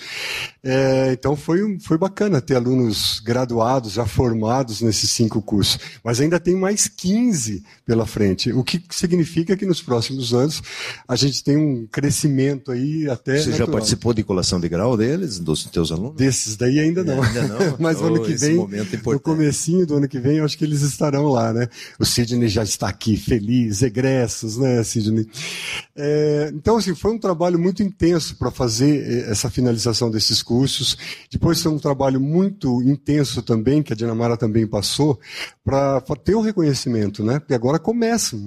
É, então foi, foi bacana ter alunos graduados, já formados nesses cinco cursos. Mas ainda tem mais 15 pela frente, o que significa que nos próximos anos a gente tem um crescimento aí até. Você natural. já participou de colação de grau deles, dos teus alunos? Desses daí ainda não. É, ainda não. [laughs] Mas oh, ano que vem, no comecinho do ano que vem, eu acho que eles estarão lá, né? O Sidney já está aqui, feliz, egressos, né, Sidney? É, então, assim, foi um trabalho muito intenso para fazer eh, essa finalização desses cursos. Depois foi um trabalho muito intenso também, que a Dinamara também passou, para ter o reconhecimento, né? Porque agora começam.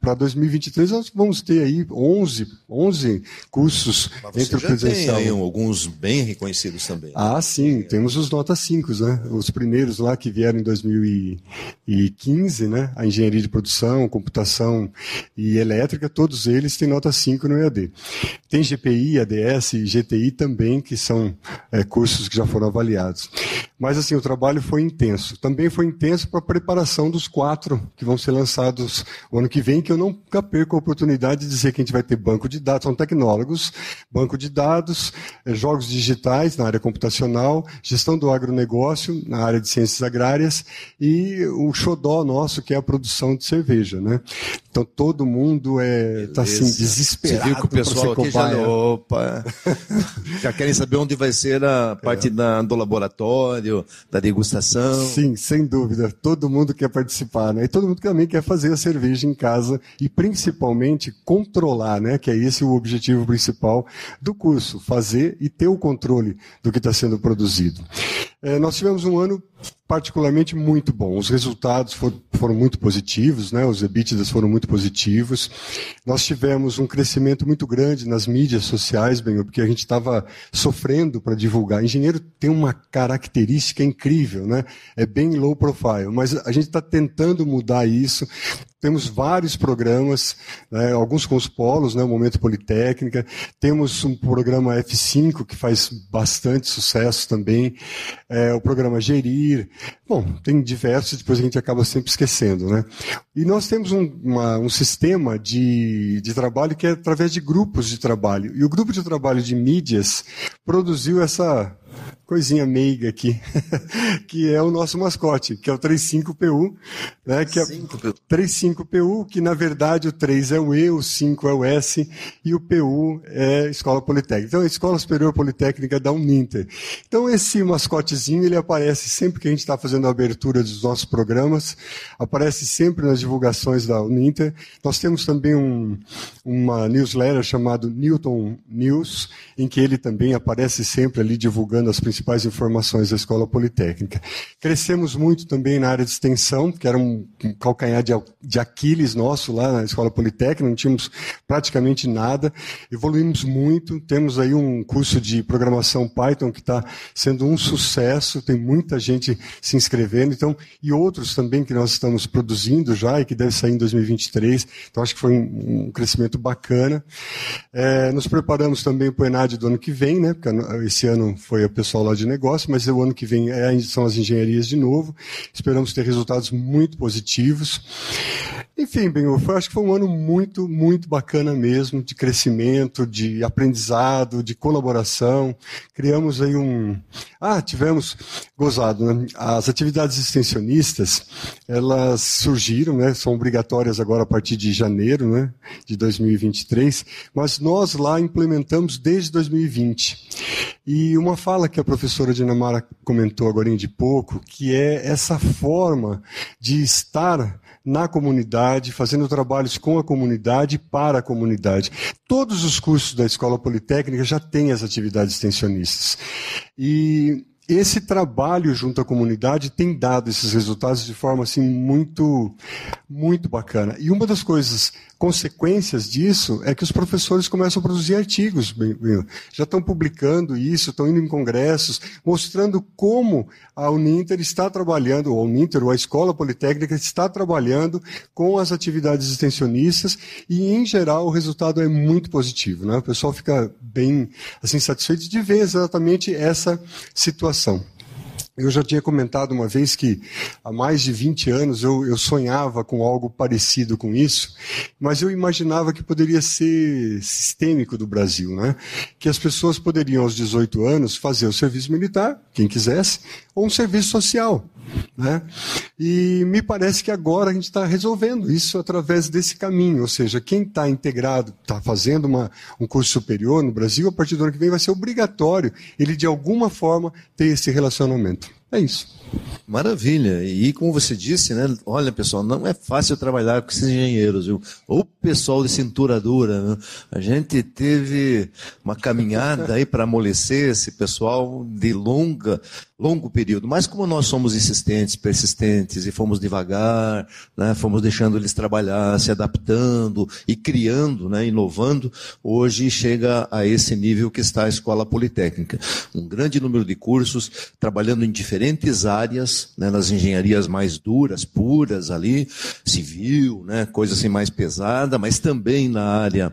Para 2023 nós vamos ter aí 11, 11 cursos entre o presencial. Tem aí alguns bem reconhecidos também. Ah, sim. Temos os nota 5, né? Os primeiros lá que vieram em 2015, né? A engenharia de produção, computação e elétrica, todos eles têm nota 5 no EAD. Tem GPI, ADS e GTI também, que são é, cursos que já foram avaliados. Mas assim, o trabalho foi intenso. Também foi intenso para a preparação dos quatro que vão ser lançados o ano que vem, que eu nunca perco a oportunidade de dizer que a gente vai ter banco de dados, são tecnólogos, banco de dados, é, jogos digitais na área computacional, gestão do agronegócio na área de ciências agrárias e o xodó nosso, que é a produção de cerveja. Né? Então todo mundo está é, assim, desesperado. Você viu que o pessoal aqui já, opa, [laughs] já querem saber onde vai ser a parte é. da, do laboratório, da degustação. Sim, sem dúvida. Todo mundo quer participar, né? E todo mundo também quer fazer a cerveja em casa e principalmente controlar, né? Que é esse o objetivo principal do curso, fazer e ter o controle do que está sendo produzido. É, nós tivemos um ano particularmente muito bom. Os resultados foram, foram muito positivos, né? os EBITDAs foram muito positivos. Nós tivemos um crescimento muito grande nas mídias sociais, bem, porque a gente estava sofrendo para divulgar. Engenheiro tem uma característica incrível, né? é bem low profile, mas a gente está tentando mudar isso. Temos vários programas, né, alguns com os polos, né, o Momento Politécnica. Temos um programa F5 que faz bastante sucesso também. É, o programa Gerir. Bom, tem diversos, depois a gente acaba sempre esquecendo. Né? E nós temos um, uma, um sistema de, de trabalho que é através de grupos de trabalho. E o grupo de trabalho de mídias produziu essa coisinha meiga aqui, [laughs] que é o nosso mascote, que é o 35PU, né, que é 35PU, que na verdade o 3 é o E, o 5 é o S e o PU é Escola Politécnica. Então, a Escola Superior Politécnica da Uninter. Então, esse mascotezinho, ele aparece sempre que a gente está fazendo a abertura dos nossos programas, aparece sempre nas divulgações da Uninter. Nós temos também um, uma newsletter chamado Newton News, em que ele também aparece sempre ali divulgando as principais informações da Escola Politécnica. Crescemos muito também na área de extensão, que era um calcanhar de, Aquiles nosso lá na Escola Politécnica, não tínhamos praticamente nada. Evoluímos muito, temos aí um curso de programação Python que está sendo um sucesso, tem muita gente se inscrevendo, então, e outros também que nós estamos produzindo já e que deve sair em 2023. Então, acho que foi um, crescimento bacana. É, nos preparamos também para o ENAD do ano que vem, né? Porque esse ano foi pessoal lá de negócio, mas o ano que vem é, são as engenharias de novo. Esperamos ter resultados muito positivos. Enfim, bem, eu acho que foi um ano muito, muito bacana mesmo, de crescimento, de aprendizado, de colaboração. Criamos aí um. Ah, tivemos gozado, né? As atividades extensionistas, elas surgiram, né? São obrigatórias agora a partir de janeiro, né? De 2023, mas nós lá implementamos desde 2020. E uma fala que a professora Dinamara comentou agora de pouco, que é essa forma de estar na comunidade, fazendo trabalhos com a comunidade para a comunidade. Todos os cursos da Escola Politécnica já têm as atividades extensionistas. E esse trabalho junto à comunidade tem dado esses resultados de forma assim muito muito bacana. E uma das coisas consequências disso é que os professores começam a produzir artigos, já estão publicando isso, estão indo em congressos, mostrando como a Uninter está trabalhando, ou a Uninter, ou a Escola Politécnica está trabalhando com as atividades extensionistas e, em geral, o resultado é muito positivo. Né? O pessoal fica bem assim, satisfeito de ver exatamente essa situação. Eu já tinha comentado uma vez que há mais de 20 anos eu, eu, sonhava com algo parecido com isso, mas eu imaginava que poderia ser sistêmico do Brasil, né? Que as pessoas poderiam aos 18 anos fazer o serviço militar, quem quisesse, ou um serviço social, né? E me parece que agora a gente está resolvendo isso através desse caminho, ou seja, quem está integrado, está fazendo uma, um curso superior no Brasil, a partir do ano que vem vai ser obrigatório ele de alguma forma ter esse relacionamento. É isso. Maravilha. E como você disse, né? Olha, pessoal, não é fácil trabalhar com esses engenheiros, viu? O pessoal de cintura dura, né? A gente teve uma caminhada aí para amolecer esse pessoal de longa, longo período. Mas como nós somos insistentes, persistentes e fomos devagar, né? Fomos deixando eles trabalhar, se adaptando e criando, né? Inovando, hoje chega a esse nível que está a escola politécnica. Um grande número de cursos, trabalhando em diferentes áreas áreas, né, nas engenharias mais duras, puras ali, civil, né, coisa assim mais pesada, mas também na área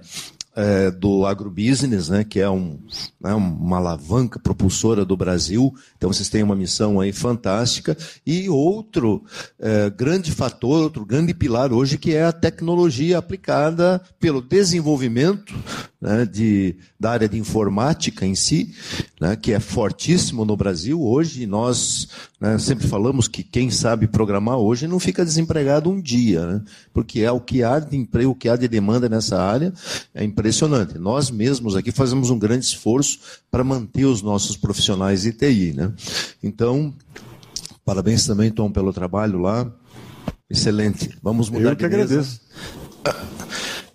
é, do agrobusiness, né, que é um, né, uma alavanca propulsora do Brasil. Então vocês têm uma missão aí fantástica. E outro é, grande fator, outro grande pilar hoje, que é a tecnologia aplicada pelo desenvolvimento né, de, da área de informática em si, né, que é fortíssimo no Brasil hoje. Nós né, sempre falamos que quem sabe programar hoje não fica desempregado um dia, né, porque é o que há de emprego, o que há de demanda nessa área é impressionante. Nós mesmos aqui fazemos um grande esforço para manter os nossos profissionais de TI. Né? Então, parabéns também, Tom, pelo trabalho lá. Excelente. Vamos mudar Eu que de agradeço.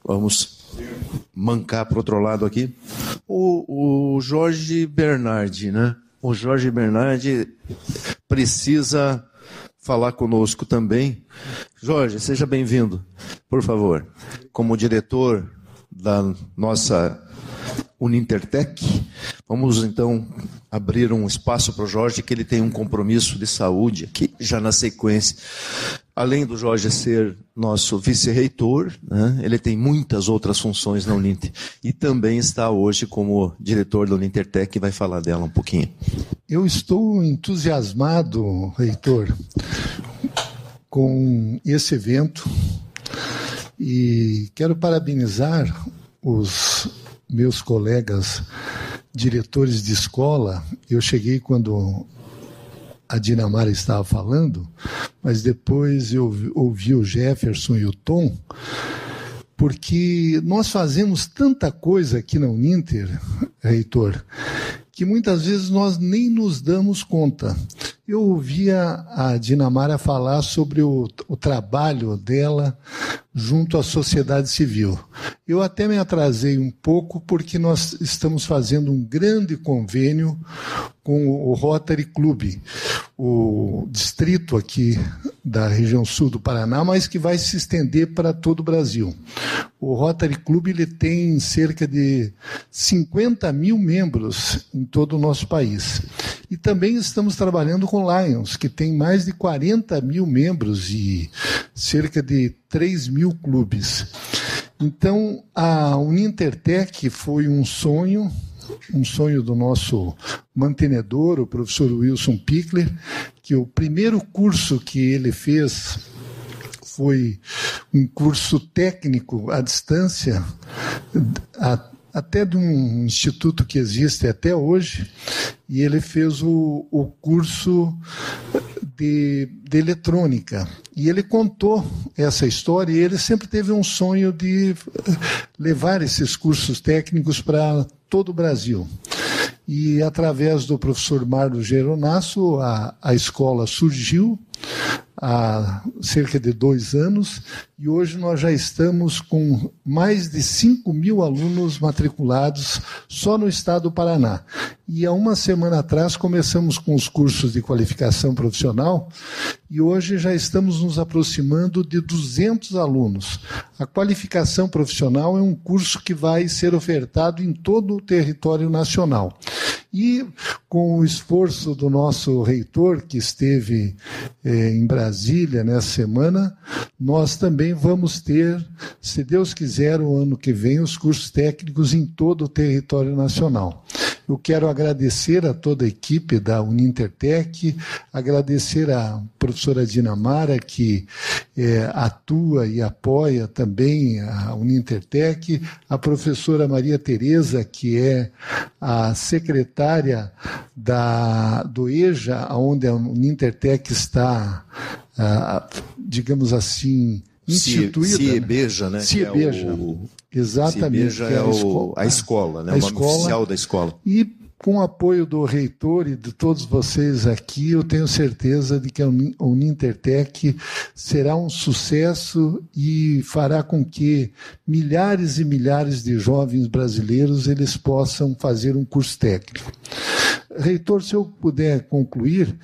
Vamos mancar para outro lado aqui. O, o Jorge Bernardi, né? O Jorge Bernardi precisa falar conosco também. Jorge, seja bem-vindo, por favor. Como diretor da nossa Unintertec, vamos então abrir um espaço para o Jorge, que ele tem um compromisso de saúde aqui, já na sequência. Além do Jorge ser nosso vice-reitor, né, ele tem muitas outras funções na Uninter. E também está hoje como diretor da Unintertec e vai falar dela um pouquinho. Eu estou entusiasmado, reitor, com esse evento e quero parabenizar os meus colegas diretores de escola. Eu cheguei quando a Dinamara estava falando, mas depois eu ouvi o Jefferson e o Tom, porque nós fazemos tanta coisa aqui na Uninter, reitor, que muitas vezes nós nem nos damos conta. Eu ouvia a Dinamara falar sobre o, o, trabalho dela junto à sociedade civil. Eu até me atrasei um pouco porque nós estamos fazendo um grande convênio com o Rotary Club, o distrito aqui da região sul do Paraná, mas que vai se estender para todo o Brasil. O Rotary Club ele tem cerca de 50 mil membros em todo o nosso país. E também estamos trabalhando com Lions, que tem mais de 40 mil membros e cerca de 3 mil clubes. Então, a Unintertec foi um sonho, um sonho do nosso mantenedor, o professor Wilson Pickler, que o primeiro curso que ele fez foi um curso técnico à distância, até de um instituto que existe até hoje, e ele fez o, o curso de, de eletrônica. E ele contou essa história e ele sempre teve um sonho de levar esses cursos técnicos para todo o Brasil. E através do professor Marlos Geronasso, a, a escola surgiu há cerca de dois anos e hoje nós já estamos com mais de 5 mil alunos matriculados só no estado do Paraná. E há uma semana atrás começamos com os cursos de qualificação profissional e hoje já estamos nos aproximando de 200 alunos. A qualificação profissional é um curso que vai ser ofertado em todo o território nacional. E com o esforço do nosso reitor, que esteve eh, em Brasília nessa semana, nós também vamos ter, se Deus quiser, o ano que vem, os cursos técnicos em todo o território nacional. Eu quero agradecer a toda a equipe da Unintertec, agradecer à professora Dinamara, que é, atua e apoia também a Unintertec, a professora Maria Tereza, que é a secretária da, do EJA, onde a Unintertec está, ah, digamos assim, instituída. Ciebeja, né? Ciebeja. É o... Exatamente. Ciebeja é, é a, escola, a escola, né? A o nome escola, oficial da escola. E com o apoio do reitor e de todos vocês aqui, eu tenho certeza de que a Unintertec será um sucesso e fará com que milhares e milhares de jovens brasileiros eles possam fazer um curso técnico. Reitor, se eu puder concluir,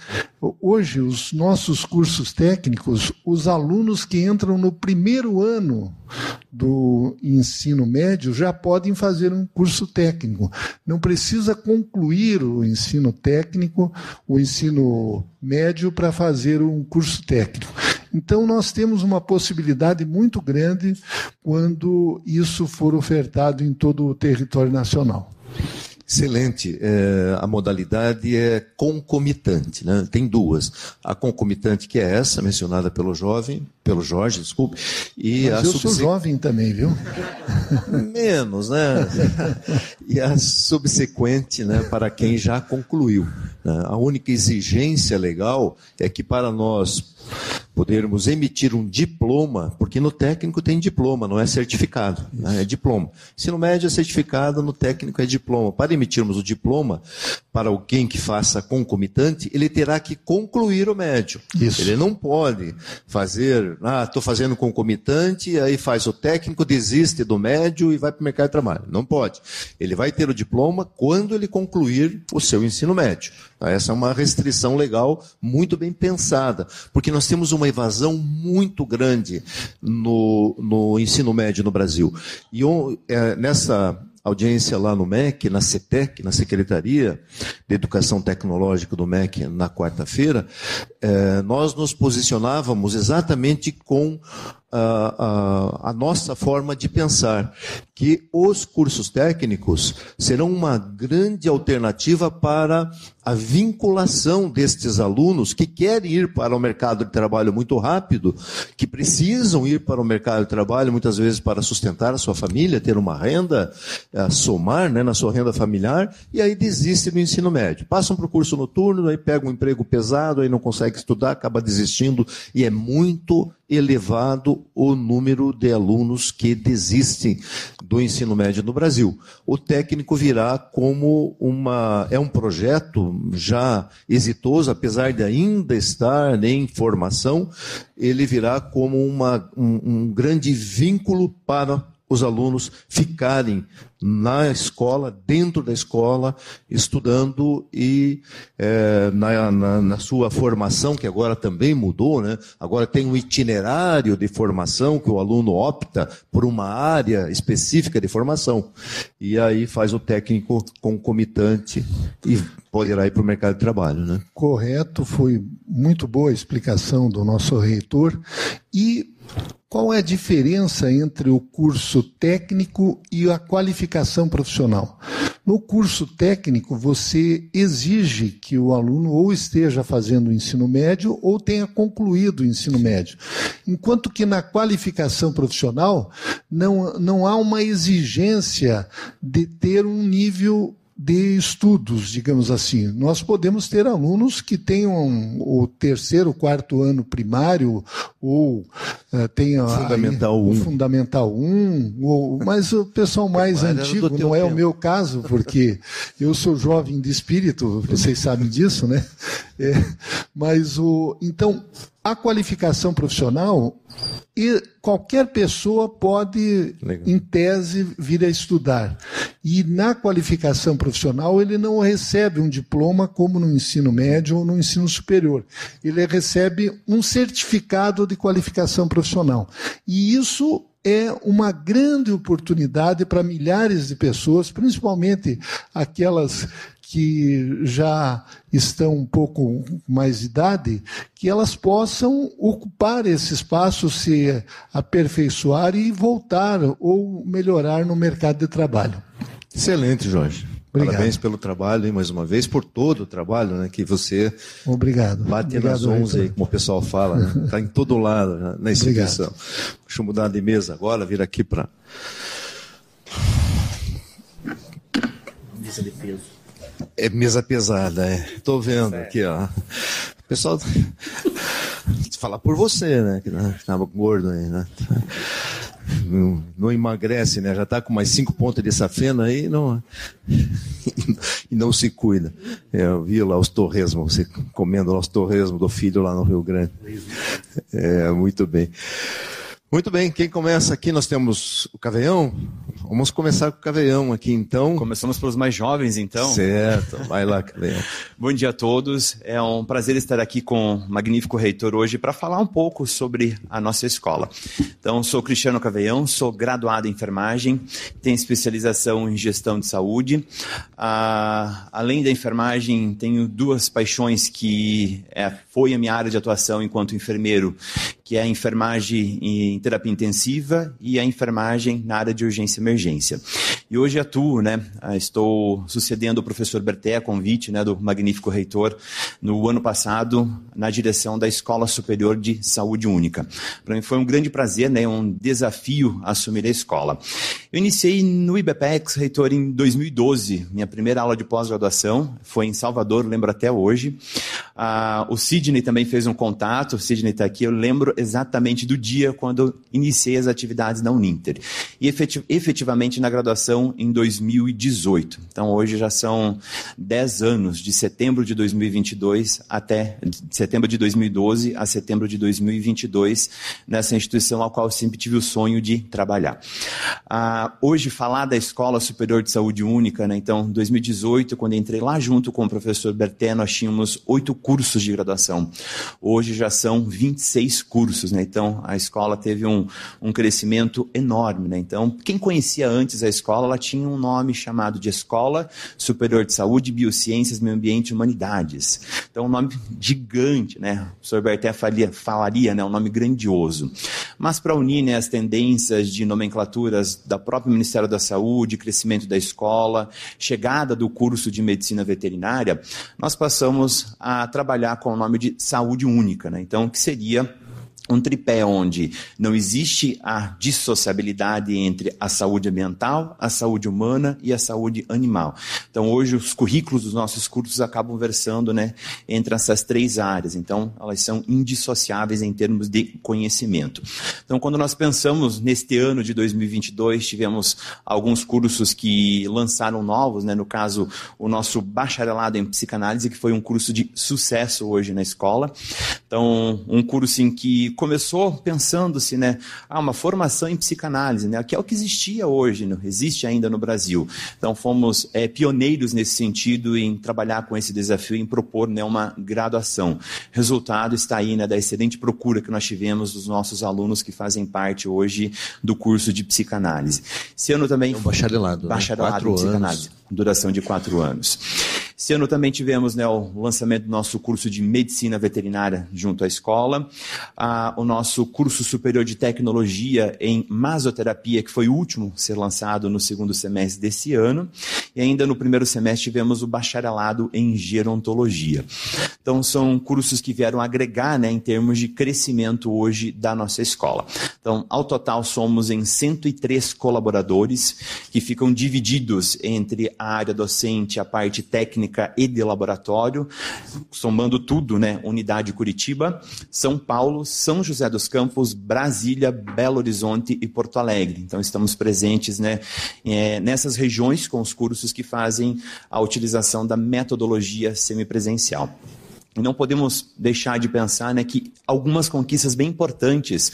hoje os nossos cursos técnicos, os alunos que entram no primeiro ano do ensino médio já podem fazer um curso técnico. Não precisa concluir o ensino técnico, o ensino médio para fazer um curso técnico. Então, nós temos uma possibilidade muito grande quando isso for ofertado em todo o território nacional. Excelente. É, a modalidade é concomitante, né? Tem duas. A concomitante que é essa, mencionada pelo jovem, pelo Jorge, desculpe. E Mas a eu subse... sou jovem também, viu? Menos, né? [laughs] e a subsequente, né, para quem já concluiu. Né? A única exigência legal é que para nós podermos emitir um diploma, porque no técnico tem diploma, não é certificado, né? é diploma. Ensino médio é certificado, no técnico é diploma. Para emitirmos o diploma para alguém que faça concomitante, ele terá que concluir o médio. Isso. Ele não pode fazer, ah, estou fazendo concomitante, aí faz o técnico, desiste do médio e vai para o mercado de trabalho. Não pode. Ele vai ter o diploma quando ele concluir o seu ensino médio. Tá? Essa é uma restrição legal muito bem pensada, porque nós temos uma evasão muito grande no, no ensino médio no Brasil. E é, nessa audiência lá no MEC, na CETEC, na Secretaria de Educação Tecnológica do MEC, na quarta-feira, eh, nós nos posicionávamos exatamente com a, nossa forma de pensar, que os cursos técnicos serão uma grande alternativa para a vinculação destes alunos que querem ir para o mercado de trabalho muito rápido, que precisam ir para o mercado de trabalho muitas vezes para sustentar a sua família, ter uma renda, uh, somar né, na sua renda familiar, e aí desistem do ensino médio. Passam para o curso noturno, aí pegam um emprego pesado, aí não consegue estudar, acaba desistindo, e é muito elevado o número de alunos que desistem do ensino médio no Brasil. O técnico virá como uma é um projeto já exitoso, apesar de ainda estar em formação, ele virá como uma, um, um grande vínculo para os alunos ficarem na escola, dentro da escola, estudando e é, na, na, na, sua formação, que agora também mudou, né? agora tem um itinerário de formação que o aluno opta por uma área específica de formação. E aí faz o técnico concomitante e poderá ir para o mercado de trabalho. Né? Correto, foi muito boa a explicação do nosso reitor. E qual é a diferença entre o curso técnico e a qualificação profissional? No curso técnico, você exige que o aluno ou esteja fazendo o ensino médio ou tenha concluído o ensino médio. Enquanto que na qualificação profissional, não, não há uma exigência de ter um nível de estudos, digamos assim. Nós podemos ter alunos que tenham o terceiro, quarto ano primário, ou uh, tenham Fundamental 1. Um. Fundamental 1, ou, mas o pessoal mais antigo, não é tempo. o meu caso, porque eu sou jovem de espírito, vocês sabem disso, né? [laughs] É, mas o. Então, a qualificação profissional e qualquer pessoa pode, Legal. em tese, vir a estudar. E na qualificação profissional, ele não recebe um diploma como no ensino médio ou no ensino superior. Ele recebe um certificado de qualificação profissional. E isso é uma grande oportunidade para milhares de pessoas, principalmente aquelas que já estão um pouco mais de idade, que elas possam ocupar esse espaço, se aperfeiçoar e voltar ou melhorar no mercado de trabalho. Excelente, Jorge. Obrigado. Parabéns pelo trabalho, hein, mais uma vez, por todo o trabalho né, que você Obrigado. bate Obrigado, nas 11, aí, como o pessoal fala, está né? [laughs] Tá em todo lado né, na instituição. Obrigado. Deixa eu mudar de mesa agora, vir aqui para. Mesa de peso. É mesa pesada, é. Tô vendo aqui, ó. Pessoal, [laughs] falar por você, né? Que estava gordo aí, né? Não, não, emagrece, né? Já está com mais cinco pontos de safena aí não, [laughs] e não se cuida. Eu vi lá os torresmos, você comendo lá os torresmos do filho lá no Rio Grande. É, muito bem. Muito bem, quem começa aqui? Nós temos o Caveião. Vamos começar com o Caveião aqui, então. Começamos pelos mais jovens, então. Certo, vai lá, Caveião. [laughs] Bom dia a todos. É um prazer estar aqui com o magnífico reitor hoje para falar um pouco sobre a nossa escola. Então, sou Cristiano Caveião, sou graduado em enfermagem, tenho especialização em gestão de saúde. Ah, além da enfermagem, tenho duas paixões que é, foi a minha área de atuação enquanto enfermeiro, que é a enfermagem em terapia intensiva e a enfermagem na área de urgência e emergência. E hoje atuo, né, estou sucedendo o professor Berté, convite né, do magnífico reitor, no ano passado, na direção da Escola Superior de Saúde Única. Para mim foi um grande prazer, né, um desafio assumir a escola. Eu iniciei no IBPEX, reitor, em 2012. Minha primeira aula de pós-graduação foi em Salvador, lembro até hoje. Ah, o Sidney também fez um contato, o Sidney está aqui, eu lembro exatamente do dia quando iniciei as atividades na Uninter. E efetivamente na graduação em 2018. Então hoje já são 10 anos, de setembro de 2022 até de setembro de 2012 a setembro de 2022, nessa instituição a qual sempre tive o sonho de trabalhar. Ah, hoje, falar da Escola Superior de Saúde Única, né, então, 2018, quando entrei lá junto com o professor Berté, nós tínhamos oito cursos de graduação. Hoje já são 26 cursos, né? Então, a escola teve um, um crescimento enorme, né? Então, quem conhecia antes a escola, ela tinha um nome chamado de Escola Superior de Saúde, Biociências, Meio Ambiente e Humanidades. Então, um nome gigante, né? O professor Berté falaria, falaria né? Um nome grandioso. Mas para unir né, as tendências de nomenclaturas da própria Ministério da Saúde, crescimento da escola, chegada do curso de medicina veterinária, nós passamos a trabalhar com o nome de saúde única, né? Então, que seria um tripé onde não existe a dissociabilidade entre a saúde ambiental, a saúde humana e a saúde animal. Então, hoje, os currículos dos nossos cursos acabam versando né, entre essas três áreas. Então, elas são indissociáveis em termos de conhecimento. Então, quando nós pensamos neste ano de 2022, tivemos alguns cursos que lançaram novos, né, no caso, o nosso bacharelado em psicanálise, que foi um curso de sucesso hoje na escola. Então, um curso em que começou pensando-se, né, ah, uma formação em psicanálise, né, que é o que existia hoje, não existe ainda no Brasil. Então fomos é, pioneiros nesse sentido em trabalhar com esse desafio, em propor né, uma graduação. Resultado está aí né, da excelente procura que nós tivemos dos nossos alunos que fazem parte hoje do curso de psicanálise. Esse ano também é um bacharelado, bacharelado né? em psicanálise, anos. Duração de quatro anos. Esse ano também tivemos né, o lançamento do nosso curso de medicina veterinária junto à escola, ah, o nosso curso superior de tecnologia em masoterapia, que foi o último a ser lançado no segundo semestre desse ano, e ainda no primeiro semestre tivemos o bacharelado em gerontologia. Então são cursos que vieram agregar né, em termos de crescimento hoje da nossa escola. Então, ao total, somos em 103 colaboradores que ficam divididos entre a área docente, a parte técnica e de laboratório, somando tudo, né? Unidade Curitiba, São Paulo, São José dos Campos, Brasília, Belo Horizonte e Porto Alegre. Então estamos presentes, né, é, nessas regiões com os cursos que fazem a utilização da metodologia semipresencial não podemos deixar de pensar né, que algumas conquistas bem importantes,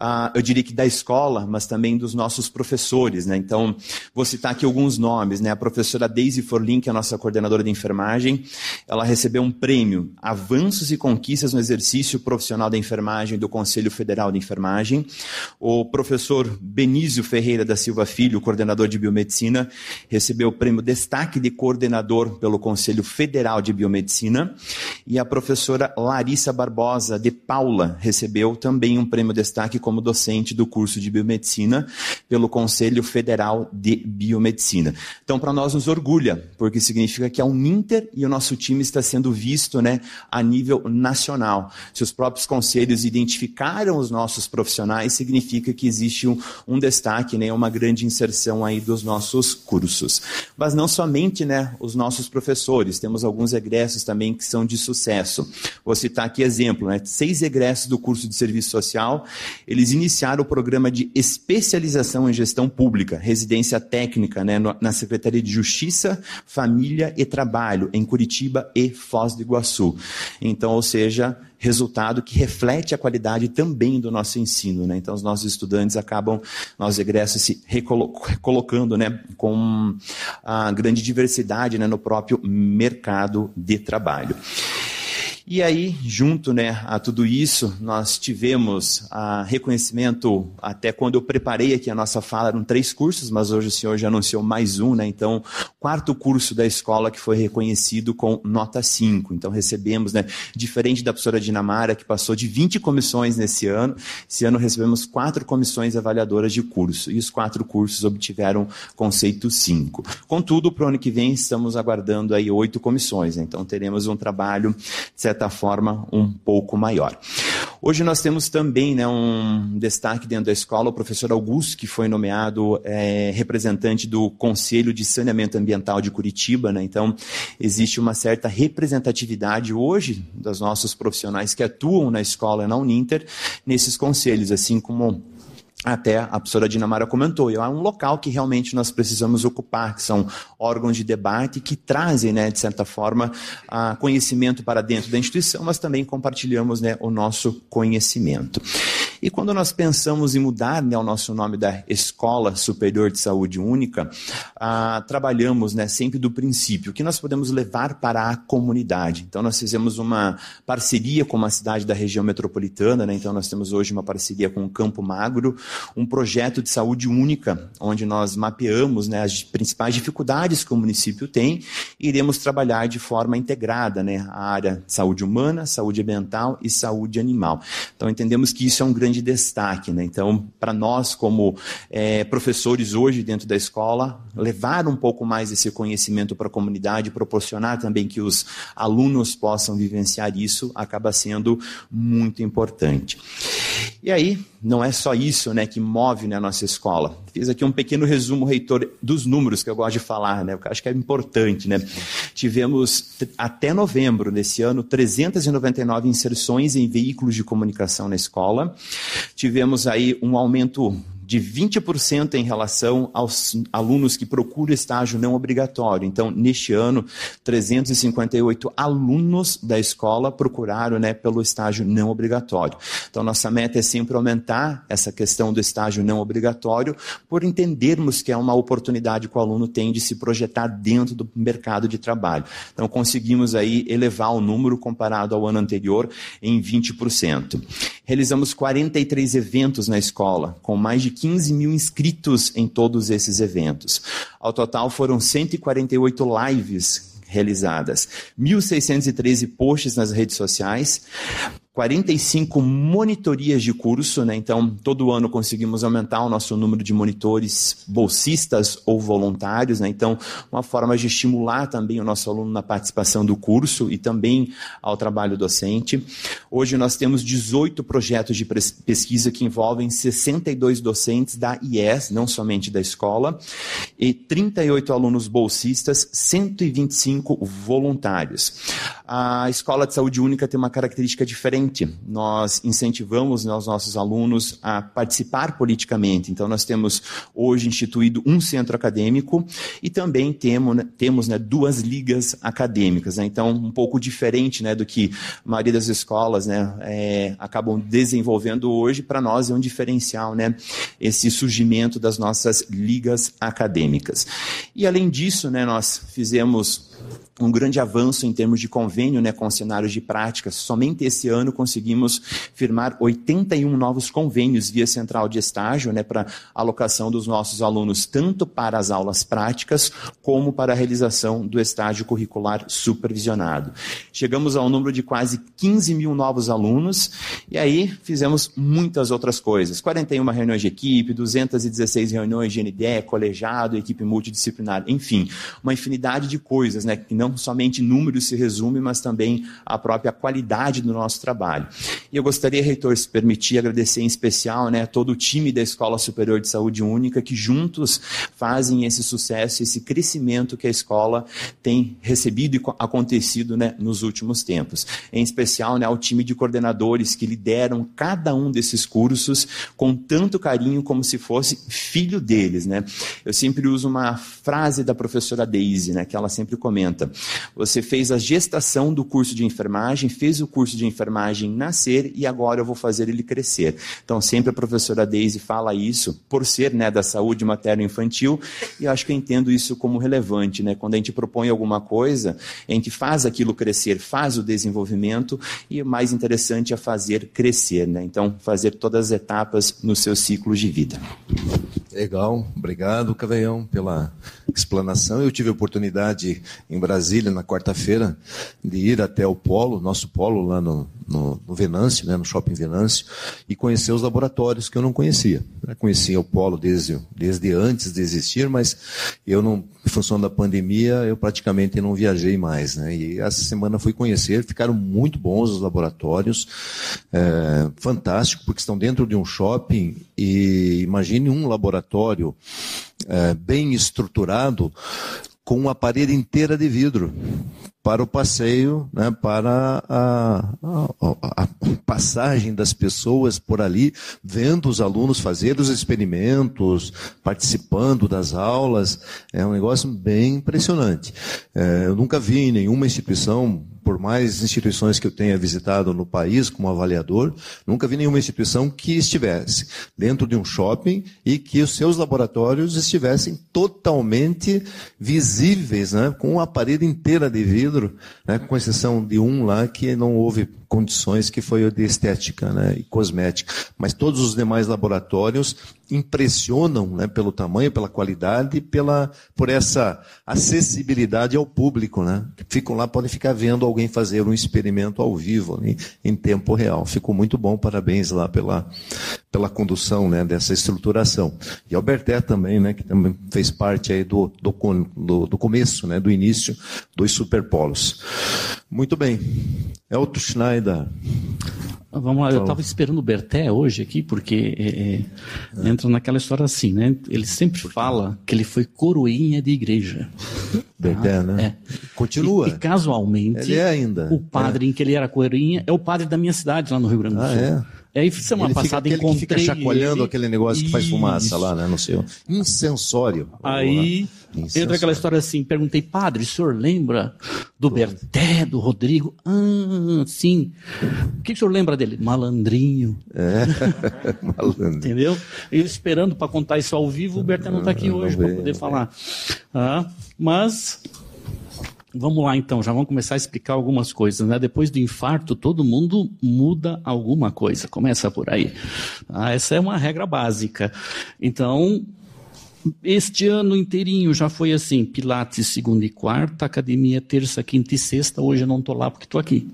uh, eu diria que da escola, mas também dos nossos professores. Né? Então, vou citar aqui alguns nomes. Né? A professora Daisy Forlin, que é a nossa coordenadora de enfermagem, ela recebeu um prêmio Avanços e Conquistas no Exercício Profissional da Enfermagem do Conselho Federal de Enfermagem. O professor Benício Ferreira da Silva Filho, coordenador de Biomedicina, recebeu o prêmio Destaque de Coordenador pelo Conselho Federal de Biomedicina. E a professora Larissa Barbosa de Paula recebeu também um prêmio destaque como docente do curso de biomedicina pelo Conselho Federal de Biomedicina. Então, para nós nos orgulha, porque significa que a Uninter e o nosso time está sendo visto, né, a nível nacional. Se os próprios conselhos identificaram os nossos profissionais, significa que existe um, um destaque, né, uma grande inserção aí dos nossos cursos. Mas não somente, né, os nossos professores, temos alguns egressos também que são de sucesso sucesso. Vou citar aqui exemplo, né? seis egressos do curso de serviço social, eles iniciaram o programa de especialização em gestão pública, residência técnica né? na Secretaria de Justiça, Família e Trabalho, em Curitiba e Foz do Iguaçu. Então, ou seja, resultado que reflete a qualidade também do nosso ensino. Né? Então, os nossos estudantes acabam, nós egressos, se recolocando né, com a grande diversidade né, no próprio mercado de trabalho. E aí, junto né, a tudo isso, nós tivemos a reconhecimento, até quando eu preparei aqui a nossa fala, eram três cursos, mas hoje o senhor já anunciou mais um, né? Então, quarto curso da escola que foi reconhecido com nota 5. Então, recebemos, né, diferente da professora Dinamara, que passou de 20 comissões nesse ano, esse ano recebemos quatro comissões avaliadoras de curso, e os quatro cursos obtiveram conceito 5. Contudo, para o ano que vem, estamos aguardando aí oito comissões, né? então teremos um trabalho, de certa forma, um pouco maior. Hoje nós temos também né, um destaque dentro da escola, o professor Augusto, que foi nomeado é, representante do Conselho de Saneamento Ambiental de Curitiba. Né? Então, existe uma certa representatividade hoje dos nossos profissionais que atuam na escola na Uninter nesses conselhos, assim como até a professora Dinamara comentou, é um local que realmente nós precisamos ocupar, que são órgãos de debate que trazem, né, de certa forma, conhecimento para dentro da instituição, mas também compartilhamos né, o nosso conhecimento. E quando nós pensamos em mudar né, o nosso nome da Escola Superior de Saúde Única, ah, trabalhamos né, sempre do princípio que nós podemos levar para a comunidade. Então, nós fizemos uma parceria com uma cidade da região metropolitana, né, então nós temos hoje uma parceria com o Campo Magro, um projeto de saúde única, onde nós mapeamos né, as principais dificuldades que o município tem e iremos trabalhar de forma integrada né, a área de saúde humana, saúde ambiental e saúde animal. Então, entendemos que isso é um grande grande destaque. Né? Então, para nós, como é, professores hoje dentro da escola, levar um pouco mais esse conhecimento para a comunidade, proporcionar também que os alunos possam vivenciar isso, acaba sendo muito importante. E aí, não é só isso né, que move né, a nossa escola. Fiz aqui um pequeno resumo, reitor, dos números que eu gosto de falar, né, porque acho que é importante. Né? Tivemos, até novembro desse ano, 399 inserções em veículos de comunicação na escola. Tivemos aí um aumento de 20% em relação aos alunos que procuram estágio não obrigatório. Então, neste ano, 358 alunos da escola procuraram né, pelo estágio não obrigatório. Então, nossa meta é sempre aumentar essa questão do estágio não obrigatório, por entendermos que é uma oportunidade que o aluno tem de se projetar dentro do mercado de trabalho. Então, conseguimos aí elevar o número comparado ao ano anterior em 20%. Realizamos 43 eventos na escola, com mais de 15 mil inscritos em todos esses eventos. Ao total foram 148 lives realizadas, 1.613 posts nas redes sociais, 45 monitorias de curso, né? Então, todo ano conseguimos aumentar o nosso número de monitores bolsistas ou voluntários, né? Então, uma forma de estimular também o nosso aluno na participação do curso e também ao trabalho docente. Hoje nós temos 18 projetos de pesquisa que envolvem 62 docentes da IES, não somente da escola, e 38 alunos bolsistas, 125 voluntários. A Escola de Saúde Única tem uma característica diferente nós incentivamos né, os nossos alunos a participar politicamente. Então, nós temos hoje instituído um centro acadêmico e também temos, né, temos né, duas ligas acadêmicas. Né? Então, um pouco diferente né, do que a maioria das escolas é, acabam desenvolvendo hoje, para nós é um diferencial esse surgimento das nossas ligas acadêmicas. E, além disso, nós fizemos um grande avanço em termos de convênio né, com cenários de práticas. Somente esse ano conseguimos firmar 81 novos convênios via central de estágio né, para alocação dos nossos alunos, tanto para as aulas práticas como para a realização do estágio curricular supervisionado. Chegamos ao número de quase 15 mil novos alunos e aí fizemos muitas outras coisas. 41 reuniões de equipe, 216 reuniões de NDE, colegiado, equipe multidisciplinar, enfim, uma infinidade de coisas né, que não somente números se resume, mas também a própria qualidade do nosso trabalho. E eu gostaria, reitor, se permitir, agradecer em especial né, todo o time da Escola Superior de Saúde Única que juntos fazem esse sucesso, esse crescimento que a escola tem recebido e acontecido né, nos últimos tempos. Em especial né, ao time de coordenadores que lideram cada um desses cursos com tanto carinho como se fosse filho deles. Né? Eu sempre uso uma frase da professora Daisy, né, que ela sempre comenta. Você fez a gestação do curso de enfermagem, fez o curso de enfermagem nascer e agora eu vou fazer ele crescer. Então, sempre a professora Daisy fala isso, por ser né, da saúde materno-infantil, e eu acho que eu entendo isso como relevante. Né? Quando a gente propõe alguma coisa, a gente faz aquilo crescer, faz o desenvolvimento, e o mais interessante é fazer crescer. Né? Então, fazer todas as etapas nos seus ciclos de vida. Legal, obrigado, Caveião, pela explanação. Eu tive a oportunidade em Brasília, na quarta-feira, de ir até o polo, nosso polo lá no, no, no Venâncio, né, no Shopping Venâncio, e conhecer os laboratórios que eu não conhecia. Eu conhecia o polo desde, desde antes de existir, mas eu não, em função da pandemia, eu praticamente não viajei mais. Né, e essa semana fui conhecer, ficaram muito bons os laboratórios, é, fantástico, porque estão dentro de um shopping, e imagine um laboratório é, bem estruturado com uma parede inteira de vidro para o passeio, né, para a, a, a, passagem das pessoas por ali, vendo os alunos fazer os experimentos, participando das aulas. É um negócio bem impressionante. É, eu nunca vi em nenhuma instituição por mais instituições que eu tenha visitado no país como avaliador, nunca vi nenhuma instituição que estivesse dentro de um shopping e que os seus laboratórios estivessem totalmente visíveis, né, com uma parede inteira de vidro, né, com exceção de um lá que não houve condições que foi o de estética né, e cosmética. Mas todos os demais laboratórios impressionam né, pelo tamanho, pela qualidade e pela, por essa acessibilidade ao público. Né? Ficam lá, podem ficar vendo alguém fazer um experimento ao vivo, né, em tempo real. Ficou muito bom, parabéns lá pela, pela condução né, dessa estruturação. E Alberté também, né, que também fez parte aí do, do, do, do começo, né, do início dos superpolos. Muito bem. Elton Schneider. Vamos lá, eu estava esperando o Berté hoje aqui, porque é, é, entra naquela história assim, né? Ele sempre fala que ele foi coroinha de igreja. Berté, ah, né? É. Continua. E, e, casualmente, ele é ainda. o padre em que ele era coroinha é o padre da minha cidade, lá no Rio Grande do ah, Sul. É? Aí, semana ele passada, fica encontrei. Que fica chacoalhando ele... aquele negócio que faz fumaça Isso. lá, né? No seu. Incensório. Aí entra aquela história assim: perguntei, padre, o senhor lembra do Berté, do Rodrigo? Ah, sim. O que o senhor lembra dele? Malandrinho. É, [laughs] malandro. Entendeu? Eu esperando para contar isso ao vivo, o Berté não está aqui Não hoje para poder não falar. Ah, mas Vamos lá então, já vamos começar a explicar algumas coisas, né? Depois do infarto, todo mundo muda alguma coisa, começa por aí. Ah, essa é uma regra básica. Então, este ano inteirinho já foi assim: Pilates segunda e quarta, academia terça, quinta e sexta. Hoje eu não estou lá porque estou aqui.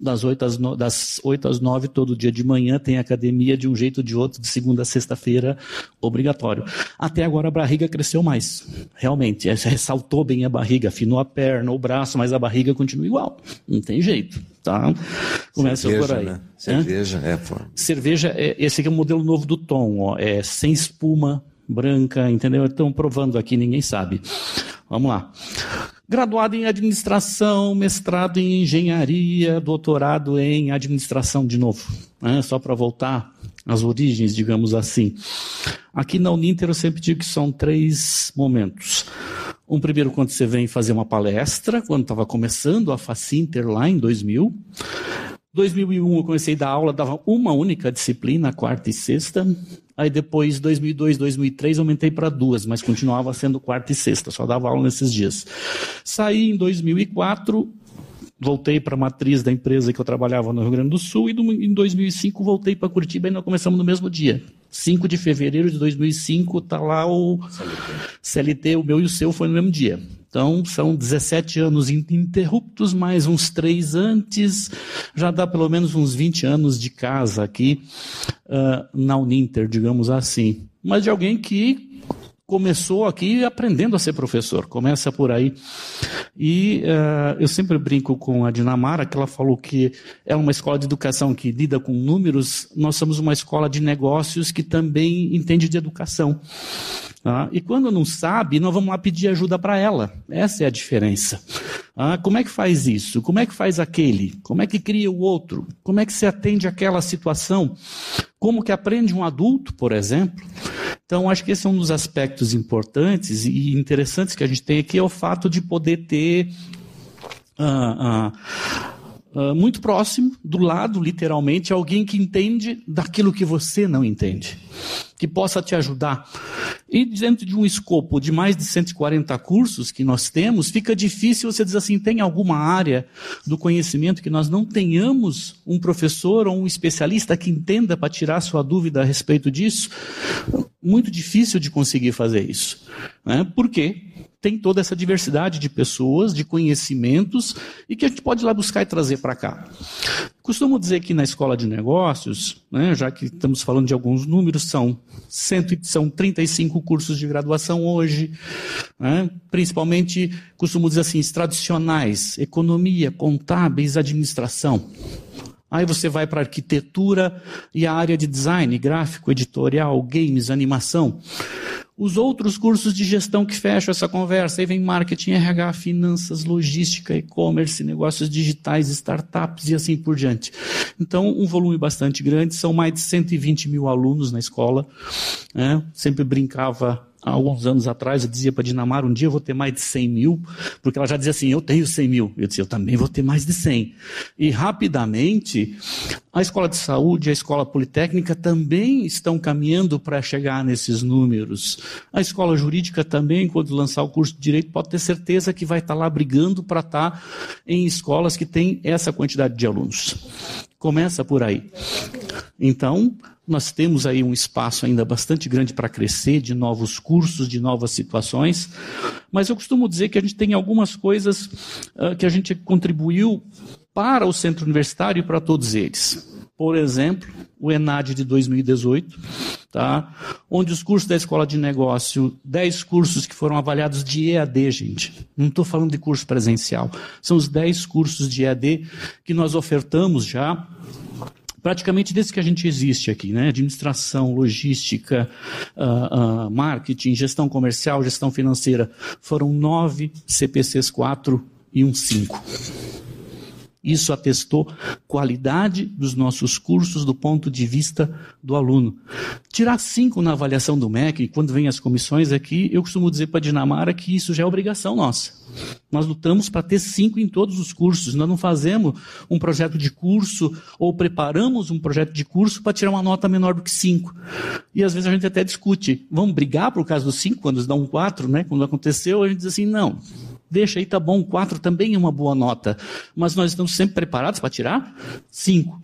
Das 8, às no... das 8 às 9, todo dia de manhã, tem academia de um jeito ou de outro, de segunda a sexta-feira, obrigatório. Até agora a barriga cresceu mais, realmente. Ressaltou bem a barriga, afinou a perna, o braço, mas a barriga continua igual. Não tem jeito. Tá? Começa Cerveja, por aí. Né? Cerveja, é. Cerveja, é, esse aqui é o modelo novo do Tom, ó, é sem espuma, branca, entendeu? Estão provando aqui, ninguém sabe. Vamos lá. Graduado em administração, mestrado em engenharia, doutorado em administração de novo. Né? Só para voltar às origens, digamos assim. Aqui na Uninter eu sempre digo que são três momentos. Um primeiro quando você vem fazer uma palestra, quando estava começando a Facinter lá em 2000. 2001 eu comecei a dar aula, dava uma única disciplina, quarta e sexta. Aí depois, 2002, 2003, aumentei para duas, mas continuava sendo quarta e sexta, só dava aula nesses dias. Saí em 2004, voltei para a matriz da empresa que eu trabalhava no Rio Grande do Sul e em 2005 voltei para Curitiba e nós começamos no mesmo dia. 5 de fevereiro de 2005 está lá o CLT, o meu e o seu foi no mesmo dia. Então, são 17 anos ininterruptos, mais uns três antes, já dá pelo menos uns 20 anos de casa aqui uh, na Uninter, digamos assim. Mas de alguém que começou aqui aprendendo a ser professor, começa por aí. E uh, eu sempre brinco com a Dinamara, que ela falou que é uma escola de educação que lida com números, nós somos uma escola de negócios que também entende de educação. Ah, e quando não sabe, nós vamos lá pedir ajuda para ela. Essa é a diferença. Ah, como é que faz isso? Como é que faz aquele? Como é que cria o outro? Como é que se atende àquela situação? Como que aprende um adulto, por exemplo? Então, acho que esse é um dos aspectos importantes e interessantes que a gente tem aqui, é o fato de poder ter ah, ah, ah, muito próximo, do lado, literalmente, alguém que entende daquilo que você não entende, que possa te ajudar. E dentro de um escopo de mais de 140 cursos que nós temos, fica difícil você dizer assim: tem alguma área do conhecimento que nós não tenhamos um professor ou um especialista que entenda para tirar sua dúvida a respeito disso? Muito difícil de conseguir fazer isso. Né? Por quê? Tem toda essa diversidade de pessoas, de conhecimentos, e que a gente pode ir lá buscar e trazer para cá. Costumo dizer que na escola de negócios, né, já que estamos falando de alguns números, são, cento, são 35 cursos de graduação hoje, né, principalmente, costumo dizer assim, tradicionais, economia, contábeis, administração. Aí você vai para arquitetura e a área de design, gráfico, editorial, games, animação. Os outros cursos de gestão que fecham essa conversa, aí vem marketing, RH, finanças, logística, e-commerce, negócios digitais, startups e assim por diante. Então, um volume bastante grande, são mais de 120 mil alunos na escola. Né? Sempre brincava há alguns anos atrás, eu dizia para a Dinamar, um dia eu vou ter mais de 100 mil, porque ela já dizia assim, eu tenho 100 mil. Eu disse, eu também vou ter mais de 100. E rapidamente, a escola de saúde, a escola politécnica também estão caminhando para chegar nesses números. A escola jurídica também, quando lançar o curso de direito, pode ter certeza que vai estar lá brigando para estar em escolas que têm essa quantidade de alunos. Começa por aí. Então, nós temos aí um espaço ainda bastante grande para crescer, de novos cursos, de novas situações, mas eu costumo dizer que a gente tem algumas coisas uh, que a gente contribuiu para o centro universitário e para todos eles. Por exemplo, o ENAD de 2018, tá? onde os cursos da escola de negócio, 10 cursos que foram avaliados de EAD, gente. Não estou falando de curso presencial. São os 10 cursos de EAD que nós ofertamos já praticamente desde que a gente existe aqui, né? Administração, logística, uh, uh, marketing, gestão comercial, gestão financeira, foram nove CPCs 4 e um 5. Isso atestou qualidade dos nossos cursos do ponto de vista do aluno. Tirar cinco na avaliação do MEC, quando vem as comissões aqui, eu costumo dizer para a Dinamara que isso já é obrigação nossa. Nós lutamos para ter cinco em todos os cursos. Nós não fazemos um projeto de curso ou preparamos um projeto de curso para tirar uma nota menor do que cinco. E às vezes a gente até discute, vamos brigar por causa dos cinco, quando eles dão um quatro, né? Quando aconteceu, a gente diz assim, não, Deixa aí, tá bom, 4 também é uma boa nota. Mas nós estamos sempre preparados para tirar 5.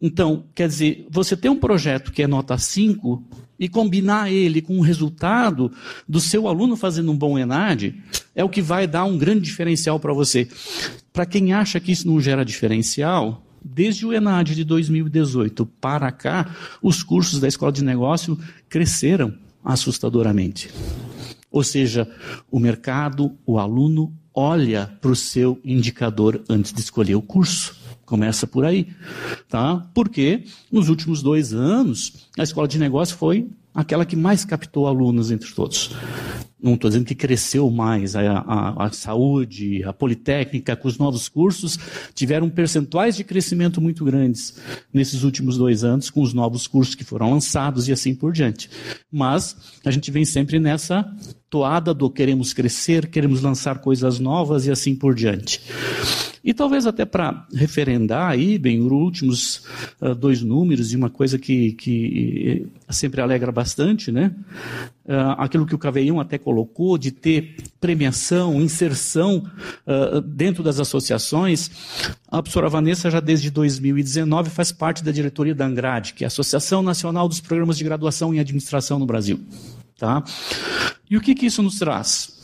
Então, quer dizer, você tem um projeto que é nota 5 e combinar ele com o resultado do seu aluno fazendo um bom ENAD, é o que vai dar um grande diferencial para você. Para quem acha que isso não gera diferencial, desde o ENAD de 2018 para cá, os cursos da Escola de Negócio cresceram assustadoramente. Ou seja, o mercado, o aluno olha para o seu indicador antes de escolher o curso. Começa por aí, tá? Porque nos últimos dois anos a escola de negócio foi aquela que mais captou alunos entre todos não estou dizendo que cresceu mais, a, a, a, saúde, a politécnica, com os novos cursos, tiveram percentuais de crescimento muito grandes nesses últimos dois anos, com os novos cursos que foram lançados e assim por diante. Mas a gente vem sempre nessa toada do queremos crescer, queremos lançar coisas novas e assim por diante. E talvez até para referendar aí, bem, os últimos uh, dois números, e uma coisa que, que sempre alegra bastante, né? Uh, aquilo que o Caveião até colocou, de ter premiação, inserção uh, dentro das associações. A professora Vanessa, já desde 2019, faz parte da diretoria da ANGRAD, que é a Associação Nacional dos Programas de Graduação em Administração no Brasil. Tá? E o que, que isso nos traz?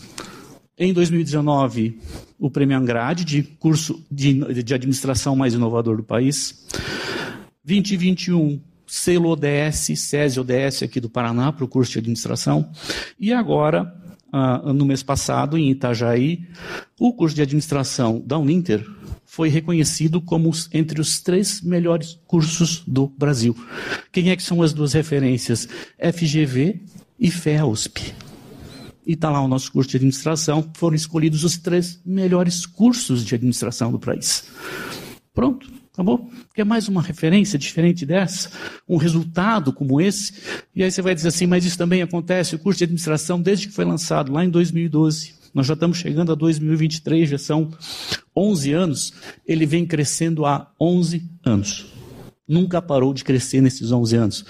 Em 2019, o Prêmio Angrade, de curso de, de administração mais inovador do país. 2021, selo ODS, SESI ODS aqui do Paraná, para o curso de administração. E agora, ah, no mês passado, em Itajaí, o curso de administração da Uninter foi reconhecido como entre os três melhores cursos do Brasil. Quem é que são as duas referências? FGV e FEUSP e está lá o nosso curso de administração, foram escolhidos os três melhores cursos de administração do país. Pronto, acabou. Quer mais uma referência diferente dessa? Um resultado como esse? E aí você vai dizer assim, mas isso também acontece, o curso de administração, desde que foi lançado lá em 2012, Nós já estamos chegando a 2023, já são 11 anos. Ele vem crescendo há 11 anos. Nunca parou de crescer nesses 11 anos.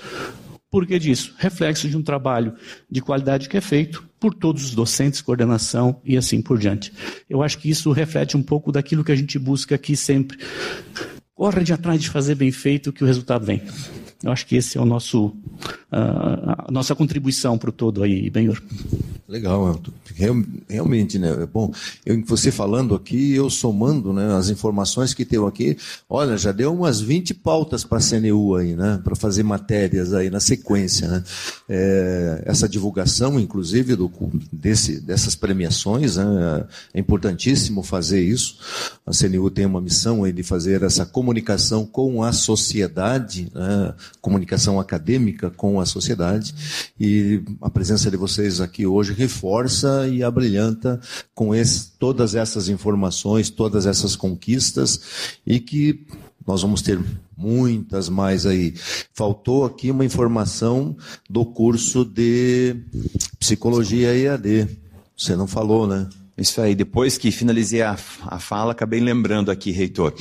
Por que disso? Reflexo de um trabalho de qualidade que é feito por todos os docentes, coordenação e assim por diante. Eu acho que isso reflete um pouco daquilo que a gente busca aqui sempre. Corre de atrás de fazer bem feito que o resultado vem. Eu acho que esse é o nosso, uh, a nossa contribuição para o todo aí, Benhor. Legal, realmente, né? Bom, eu, você falando aqui, eu somando né, as informações que tenho aqui, olha, já deu umas 20 pautas para a CNU aí, né? Para fazer matérias aí na sequência, né? É, essa divulgação, inclusive, do, desse, dessas premiações, né? é importantíssimo fazer isso. A CNU tem uma missão aí de fazer essa comunicação com a sociedade, né? comunicação acadêmica com a sociedade, e a presença de vocês aqui hoje reforça e abrilhanta com esse, todas essas informações, todas essas conquistas e que nós vamos ter muitas mais aí. Faltou aqui uma informação do curso de psicologia EAD. Você não falou, né? Isso aí, depois que finalizei a, a fala, acabei lembrando aqui, reitor.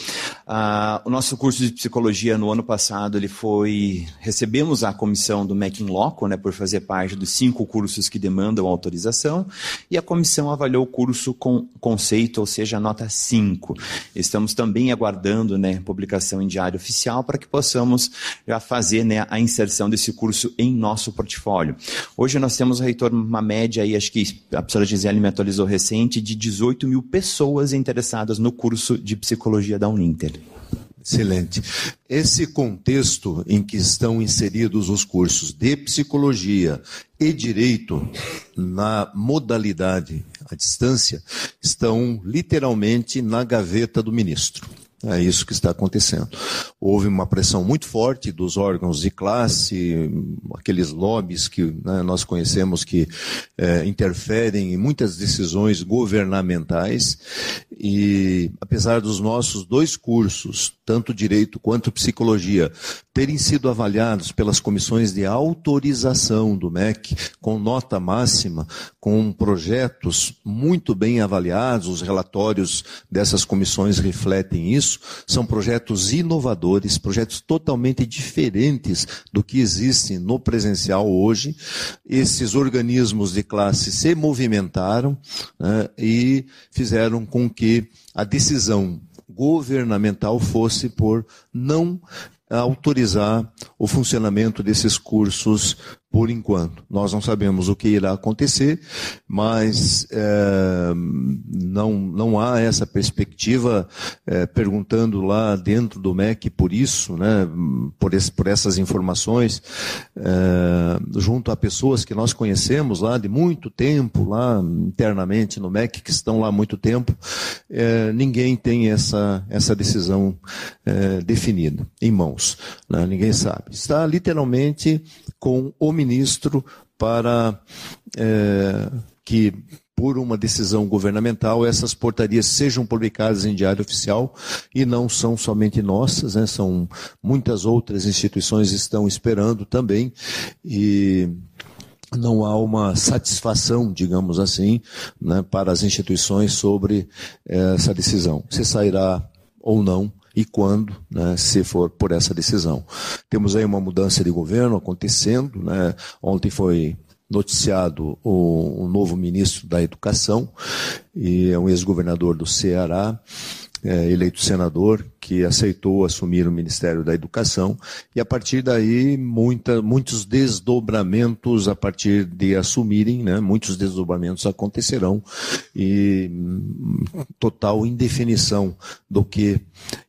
Ah, o nosso curso de psicologia no ano passado, ele foi. Recebemos a comissão do MEC in Loco, né, por fazer parte dos cinco cursos que demandam autorização, e a comissão avaliou o curso com conceito, ou seja, nota 5. Estamos também aguardando né, publicação em diário oficial para que possamos já fazer né, a inserção desse curso em nosso portfólio. Hoje nós temos, reitor, uma média aí, acho que a professora Gisele me atualizou de 18 mil pessoas interessadas no curso de psicologia da Uninter. Excelente. Esse contexto em que estão inseridos os cursos de psicologia e direito na modalidade à distância estão literalmente na gaveta do ministro. É isso que está acontecendo. Houve uma pressão muito forte dos órgãos de classe, aqueles lobbies que né, nós conhecemos que é, interferem em muitas decisões governamentais. E apesar dos nossos dois cursos, tanto direito quanto psicologia, terem sido avaliados pelas comissões de autorização do MEC com nota máxima, com projetos muito bem avaliados, os relatórios dessas comissões refletem isso isso são projetos inovadores, projetos totalmente diferentes do que existe no presencial hoje. Esses organismos de classe se movimentaram né, e fizeram com que a decisão governamental fosse por não autorizar o funcionamento desses cursos por enquanto. Nós não sabemos o que irá acontecer, mas é, não, não há essa perspectiva, é, perguntando lá dentro do MEC por isso, né, por, esse, por essas informações, é, junto a pessoas que nós conhecemos lá de muito tempo, lá internamente no MEC, que estão lá há muito tempo, é, ninguém tem essa, essa decisão é, definida em mãos. Né, ninguém sabe. Está literalmente com o ministro para é, que, por uma decisão governamental, essas portarias sejam publicadas em diário oficial e não são somente nossas, né, são muitas outras instituições estão esperando também e não há uma satisfação, digamos assim, né, para as instituições sobre essa decisão. Se sairá ou não e quando, né, se for por essa decisão. Temos aí uma mudança de governo acontecendo. Né? Ontem foi noticiado o, o novo ministro da Educação, e é um ex-governador do Ceará, é, eleito senador, que aceitou assumir o Ministério da Educação, e a partir daí muita, muitos desdobramentos a partir de assumirem, né, muitos desdobramentos acontecerão, e hum, total indefinição do que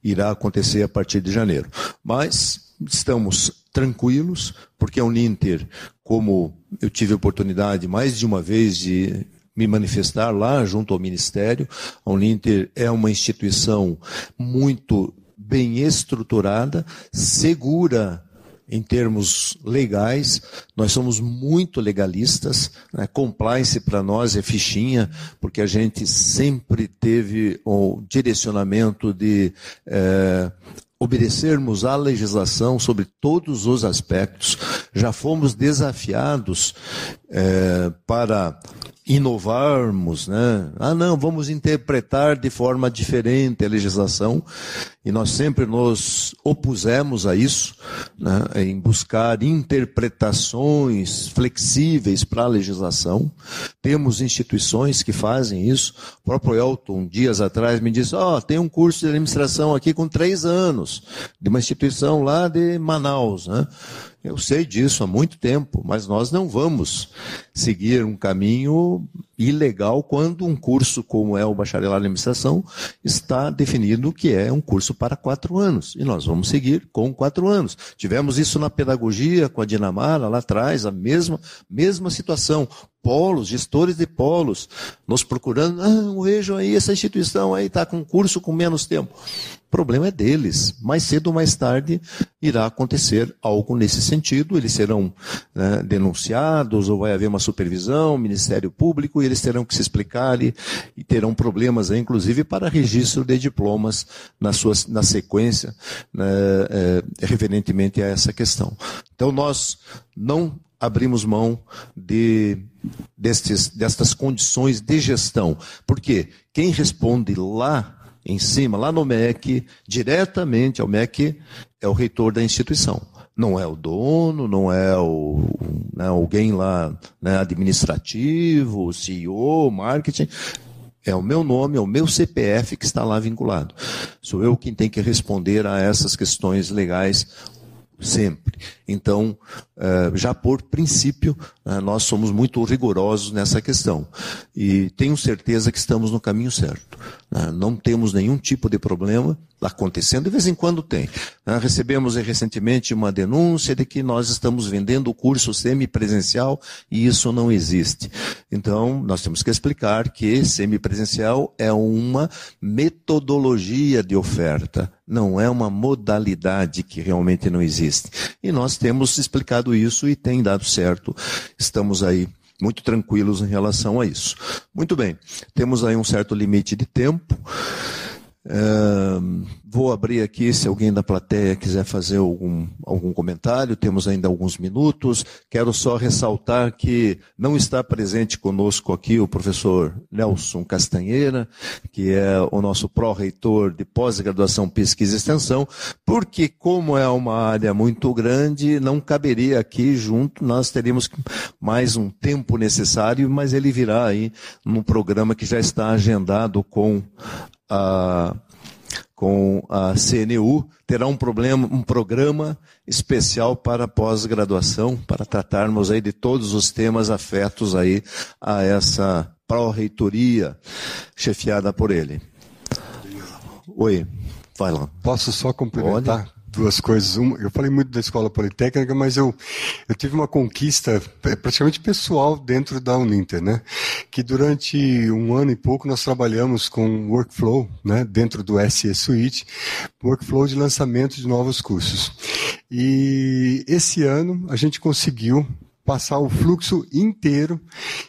irá acontecer a partir de janeiro. Mas estamos tranquilos, porque a Uninter, como eu tive a oportunidade mais de uma vez de me manifestar lá junto ao Ministério. A Uninter é uma instituição muito bem estruturada, segura em termos legais, nós somos muito legalistas. Né? Compliance para nós é fichinha, porque a gente sempre teve o direcionamento de é, obedecermos à legislação sobre todos os aspectos. Já fomos desafiados é, para inovarmos, né? Ah, não, vamos interpretar de forma diferente a legislação e nós sempre nos opusemos a isso, né? em buscar interpretações flexíveis para a legislação. Temos instituições que fazem isso. O próprio Elton, dias atrás, me disse: Ó, oh, tem um curso de administração aqui com três anos, de uma instituição lá de Manaus, né? Eu sei disso há muito tempo, mas nós não vamos seguir um caminho ilegal quando um curso como é o bacharelado em administração está definido que é um curso para quatro anos. E nós vamos seguir com quatro anos. Tivemos isso na pedagogia com a Dinamara lá atrás, a mesma, mesma situação. Polos, gestores de polos, nos procurando, ah, vejo aí essa instituição aí está com curso com menos tempo. Problema é deles. Mais cedo ou mais tarde irá acontecer algo nesse sentido. Eles serão né, denunciados ou vai haver uma supervisão, Ministério Público, e eles terão que se explicar e, e terão problemas, aí, inclusive, para registro de diplomas na, sua, na sequência, né, é, referentemente a essa questão. Então, nós não abrimos mão de, destes, destas condições de gestão. Porque quem responde lá em cima, lá no MEC, diretamente ao MEC, é o reitor da instituição. Não é o dono, não é o, né, alguém lá né, administrativo, CEO, marketing. É o meu nome, é o meu CPF que está lá vinculado. Sou eu quem tem que responder a essas questões legais sempre. Então, eh, já por princípio, nós somos muito rigorosos nessa questão. E tenho certeza que estamos no caminho certo. Né? Não temos nenhum tipo de problema acontecendo, de vez em quando tem. Né? Recebemos recentemente uma denúncia de que nós estamos vendendo o curso semipresencial e isso não existe. Então, nós temos que explicar que semipresencial é uma metodologia de oferta, não é uma modalidade que realmente não existe. E nós temos explicado isso e tem dado certo. Estamos aí muito tranquilos em relação a isso. Muito bem, temos aí um certo limite de tempo. Uh, vou abrir aqui se alguém da plateia quiser fazer algum, algum comentário. Temos ainda alguns minutos. Quero só ressaltar que não está presente conosco aqui o professor Nelson Castanheira, que é o nosso pró-reitor de pós-graduação, pesquisa e extensão, porque, como é uma área muito grande, não caberia aqui junto. Nós teríamos mais um tempo necessário, mas ele virá aí num programa que já está agendado com a, com a CNU, terá um, problema, um programa especial para pós-graduação, para tratarmos aí de todos os temas afetos aí a essa pró-reitoria chefiada por ele. Oi, vai lá. Posso só complementar? Pode? Duas coisas. Uma, eu falei muito da escola politécnica, mas eu, eu tive uma conquista é, praticamente pessoal dentro da Uninter, né? Que durante um ano e pouco nós trabalhamos com workflow, né? Dentro do SE Suite, workflow de lançamento de novos cursos. E esse ano a gente conseguiu passar o fluxo inteiro.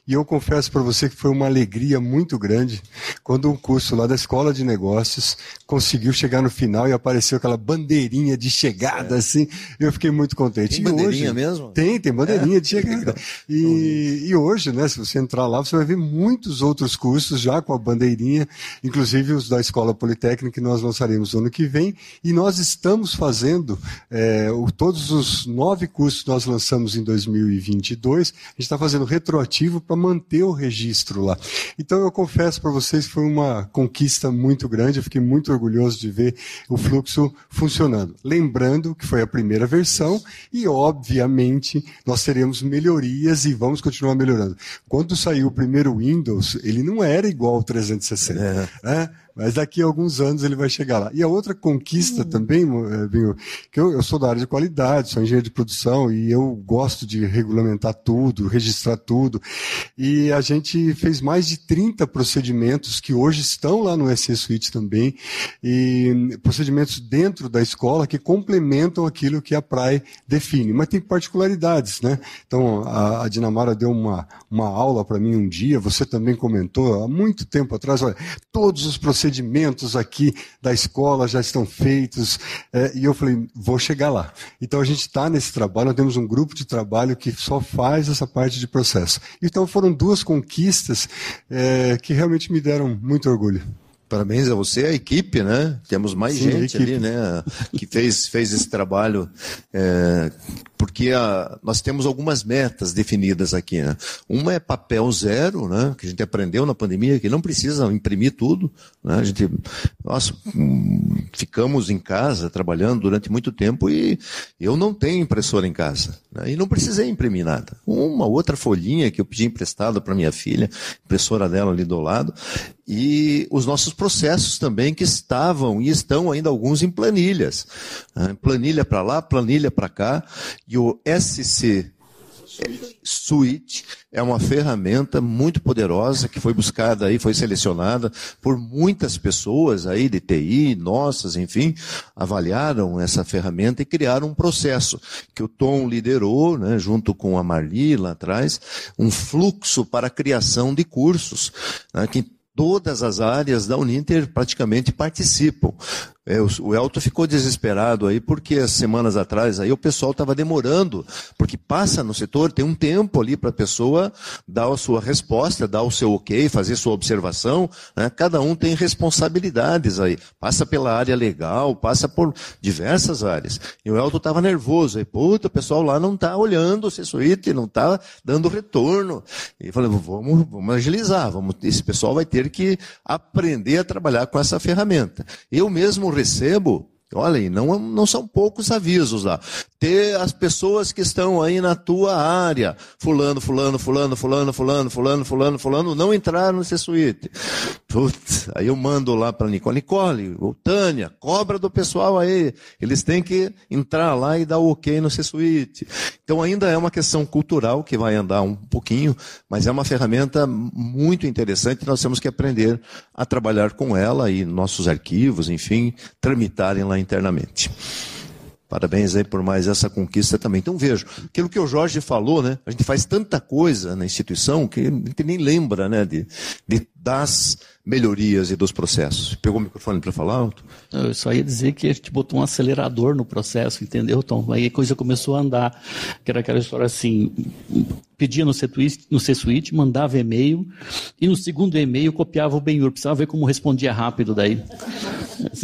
E eu confesso para você que foi uma alegria muito grande quando um curso lá da Escola de Negócios conseguiu chegar no final e apareceu aquela bandeirinha de chegada, é. assim. Eu fiquei muito contente. Tem bandeirinha hoje, mesmo? Tem, tem bandeirinha é. [laughs] de chegada. E, e hoje, né, se você entrar lá, você vai ver muitos outros cursos já com a bandeirinha, inclusive os da Escola Politécnica que nós lançaremos no ano que vem. E nós estamos fazendo é, o, todos os nove cursos que nós lançamos em 2020 2022, a gente está fazendo retroativo para manter o registro lá. Então eu confesso para vocês que foi uma conquista muito grande, eu fiquei muito orgulhoso de ver o fluxo funcionando. Lembrando que foi a primeira versão e, obviamente, nós teremos melhorias e vamos continuar melhorando. Quando saiu o primeiro Windows, ele não era igual ao 360. É. Né? Mas daqui a alguns anos ele vai chegar lá. E a outra conquista uhum. também, Binho, que eu, eu, sou da área de qualidade, sou engenheiro de produção e eu gosto de regulamentar tudo, registrar tudo. E a gente fez mais de 30 procedimentos que hoje estão lá no SC Suite também, e procedimentos dentro da escola que complementam aquilo que a PRAE define. Mas tem particularidades, né? Então, a, a Dinamara deu uma, uma aula para mim um dia, você também comentou há muito tempo atrás, olha, todos os procedimentos procedimentos aqui da escola já estão feitos. É, e eu falei, vou chegar lá. Então a gente está nesse trabalho, nós temos um grupo de trabalho que só faz essa parte de processo. Então foram duas conquistas é, que realmente me deram muito orgulho. Parabéns a você, a equipe, né? Temos mais Sim, gente ali, né? Que fez, fez esse trabalho, é, porque a, nós temos algumas metas definidas aqui, né? Uma é papel zero, né? Que a gente aprendeu na pandemia, que não precisa imprimir tudo, né? A gente, nós hum, ficamos em casa trabalhando durante muito tempo e eu não tenho impressora em casa, né? E não precisei imprimir nada. Uma outra folhinha que eu pedi emprestada para minha filha, impressora dela ali do lado, e os nossos processos também que estavam e estão ainda alguns em planilhas. Né? Planilha para lá, planilha para cá, e o SC Suite é uma ferramenta muito poderosa que foi buscada aí, foi selecionada por muitas pessoas aí de TI, nossas, enfim, avaliaram essa ferramenta e criaram um processo que o Tom liderou, né, junto com a Marli lá atrás, um fluxo para a criação de cursos, né, que todas as áreas da Uninter praticamente participam. É, o Elton ficou desesperado aí, porque as semanas atrás aí o pessoal estava demorando, porque passa no setor, tem um tempo ali para a pessoa dar a sua resposta, dar o seu ok, fazer sua observação. Né? Cada um tem responsabilidades aí. Passa pela área legal, passa por diversas áreas. E o Elton estava nervoso. Aí, puta, o pessoal lá não está olhando o C-Suite, não está dando retorno. E falei, vamos, vamos agilizar, vamos, esse pessoal vai ter que aprender a trabalhar com essa ferramenta. Eu mesmo recebo Olha aí, não, não são poucos avisos lá. Ter as pessoas que estão aí na tua área. Fulano, fulano, fulano, fulano, fulano, fulano, fulano, fulano, não entraram nesse suíte. Putz, aí eu mando lá para Nicole. Nicole, ou Tânia, cobra do pessoal aí. Eles têm que entrar lá e dar o ok no suíte. Então ainda é uma questão cultural que vai andar um pouquinho, mas é uma ferramenta muito interessante. Nós temos que aprender a trabalhar com ela e nossos arquivos, enfim, tramitarem lá internamente. Parabéns aí por mais essa conquista também. Então vejo, aquilo que o Jorge falou, né? A gente faz tanta coisa na instituição que a gente nem lembra, né? De, de das melhorias e dos processos. Pegou o microfone para falar, Alto? Eu só ia dizer que a gente botou um acelerador no processo, entendeu, Tom? Aí a coisa começou a andar, que era aquela história assim, pedia no C-Suite, mandava e-mail, e no segundo e-mail copiava o Benhur. Precisava ver como respondia rápido daí.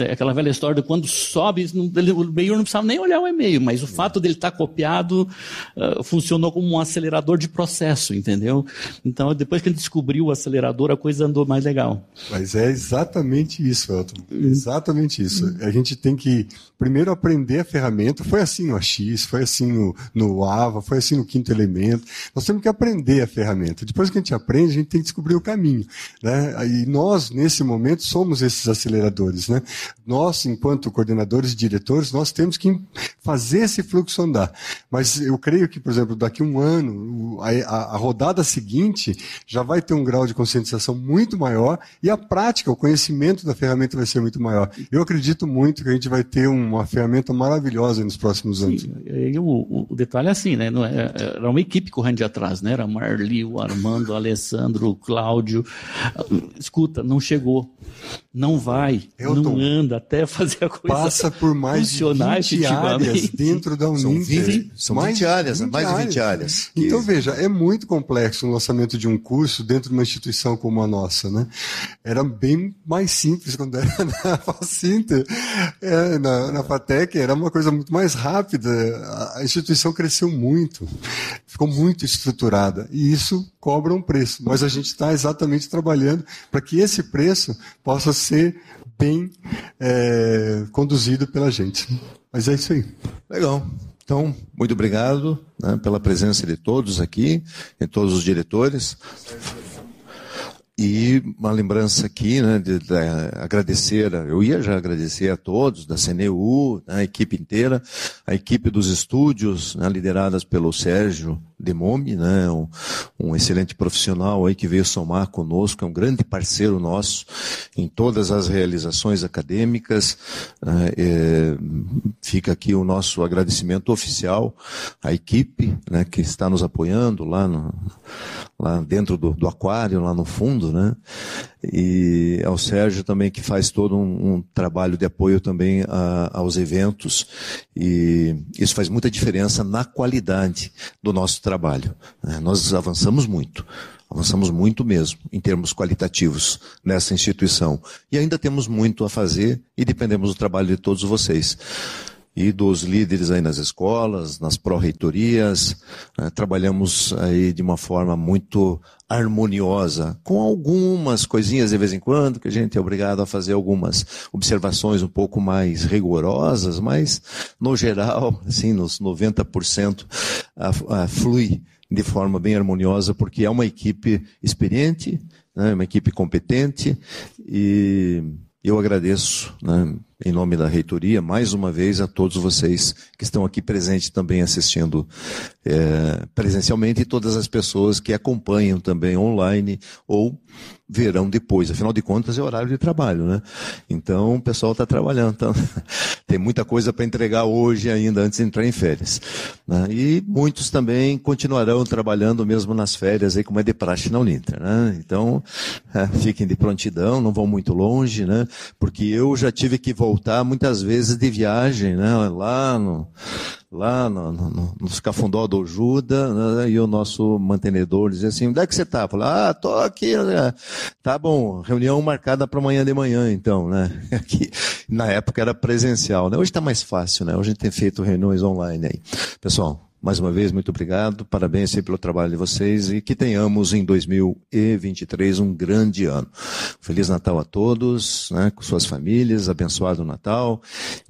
Aquela velha história de quando sobe, o Benhur não precisava nem olhar o e-mail, mas o fato dele estar tá copiado uh, funcionou como um acelerador de processo, entendeu? Então, depois que ele descobriu o acelerador, a coisa mais legal. Mas é exatamente isso, Elton. Exatamente isso. A gente tem que primeiro aprender a ferramenta. Foi assim no AX, foi assim no, no AVA, foi assim no quinto elemento. Nós temos que aprender a ferramenta. Depois que a gente aprende, a gente tem que descobrir o caminho. Né? E nós, nesse momento, somos esses aceleradores. Né? Nós, enquanto coordenadores e diretores, nós temos que fazer esse fluxo andar. Mas eu creio que, por exemplo, daqui a um ano, a, a, a rodada seguinte já vai ter um grau de conscientização muito maior e a prática, o conhecimento da ferramenta vai ser muito maior. Eu acredito muito que a gente vai ter uma ferramenta maravilhosa nos próximos anos. Sim, e o, o, detalhe é assim, né? Não é, era uma equipe correndo de atrás, né? Era Marli, o Armando, o Alessandro, o Cláudio. Escuta, não chegou, não vai, Elton, não anda até fazer a coisa Passa por mais funcionar de 20 áreas dentro da Uninter. São 20, são mais 20 áreas, 20 mais de 20 áreas. Então veja, é muito complexo o lançamento de um curso dentro de uma instituição como a nossa, né? Era bem mais simples quando era [laughs] na Facinter, é, na, na FATEC, era uma coisa muito mais rápida. A instituição cresceu muito, ficou muito estruturada, e isso cobra um preço. Mas a gente está exatamente trabalhando para que esse preço possa ser bem é, conduzido pela gente. Mas é isso aí. Legal. Então, muito obrigado né, pela presença de todos aqui, de todos os diretores. E uma lembrança aqui, né, de, de, agradecer, eu ia já agradecer a todos, da CNU, né, a equipe inteira, a equipe dos estúdios, né, lideradas pelo Sérgio Demome, né, um, um, excelente profissional aí que veio somar conosco, é um grande parceiro nosso em todas as realizações acadêmicas. Né, é, fica aqui o nosso agradecimento oficial à equipe, né, que está nos apoiando lá no, lá dentro do, do aquário, lá no fundo, né? E ao Sérgio também que faz todo um, um trabalho de apoio também a, aos eventos e isso faz muita diferença na qualidade do nosso trabalho. Né? Nós avançamos muito. Avançamos muito mesmo, em termos qualitativos, nessa instituição. E ainda temos muito a fazer e dependemos do trabalho de todos vocês e dos líderes aí nas escolas, nas pró-reitorias. Né? Trabalhamos aí de uma forma muito harmoniosa, com algumas coisinhas de vez em quando, que a gente é obrigado a fazer algumas observações um pouco mais rigorosas, mas no geral, assim, nos 90% a, a, flui de forma bem harmoniosa, porque é uma equipe experiente, né? uma equipe competente e eu agradeço, né, em nome da reitoria, mais uma vez a todos vocês que estão aqui presentes também assistindo é, presencialmente e todas as pessoas que acompanham também online ou verão depois. Afinal de contas, é horário de trabalho, né? Então, o pessoal está trabalhando. Então, [laughs] tem muita coisa para entregar hoje ainda, antes de entrar em férias. Né? E muitos também continuarão trabalhando mesmo nas férias, aí, como é de praxe na Uninter. Né? Então, é, [laughs] fiquem de prontidão, não vão muito longe, né? Porque eu já tive que voltar muitas vezes de viagem, né? Lá no lá no, no, no Cafundó do Juda, né, e o nosso mantenedor dizia assim, onde é que você está? Falei, ah, tô aqui, né? tá bom, reunião marcada para amanhã de manhã, então, né? [laughs] Aqui, na época era presencial, né? Hoje está mais fácil, né? Hoje a gente tem feito reuniões online aí. Pessoal, mais uma vez, muito obrigado. Parabéns pelo trabalho de vocês e que tenhamos em 2023 um grande ano. Feliz Natal a todos, né, com suas famílias, abençoado Natal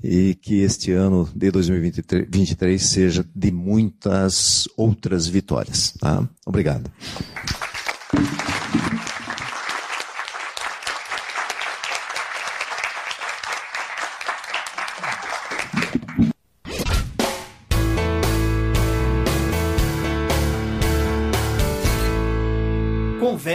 e que este ano de 2023 seja de muitas outras vitórias. Tá? Obrigado.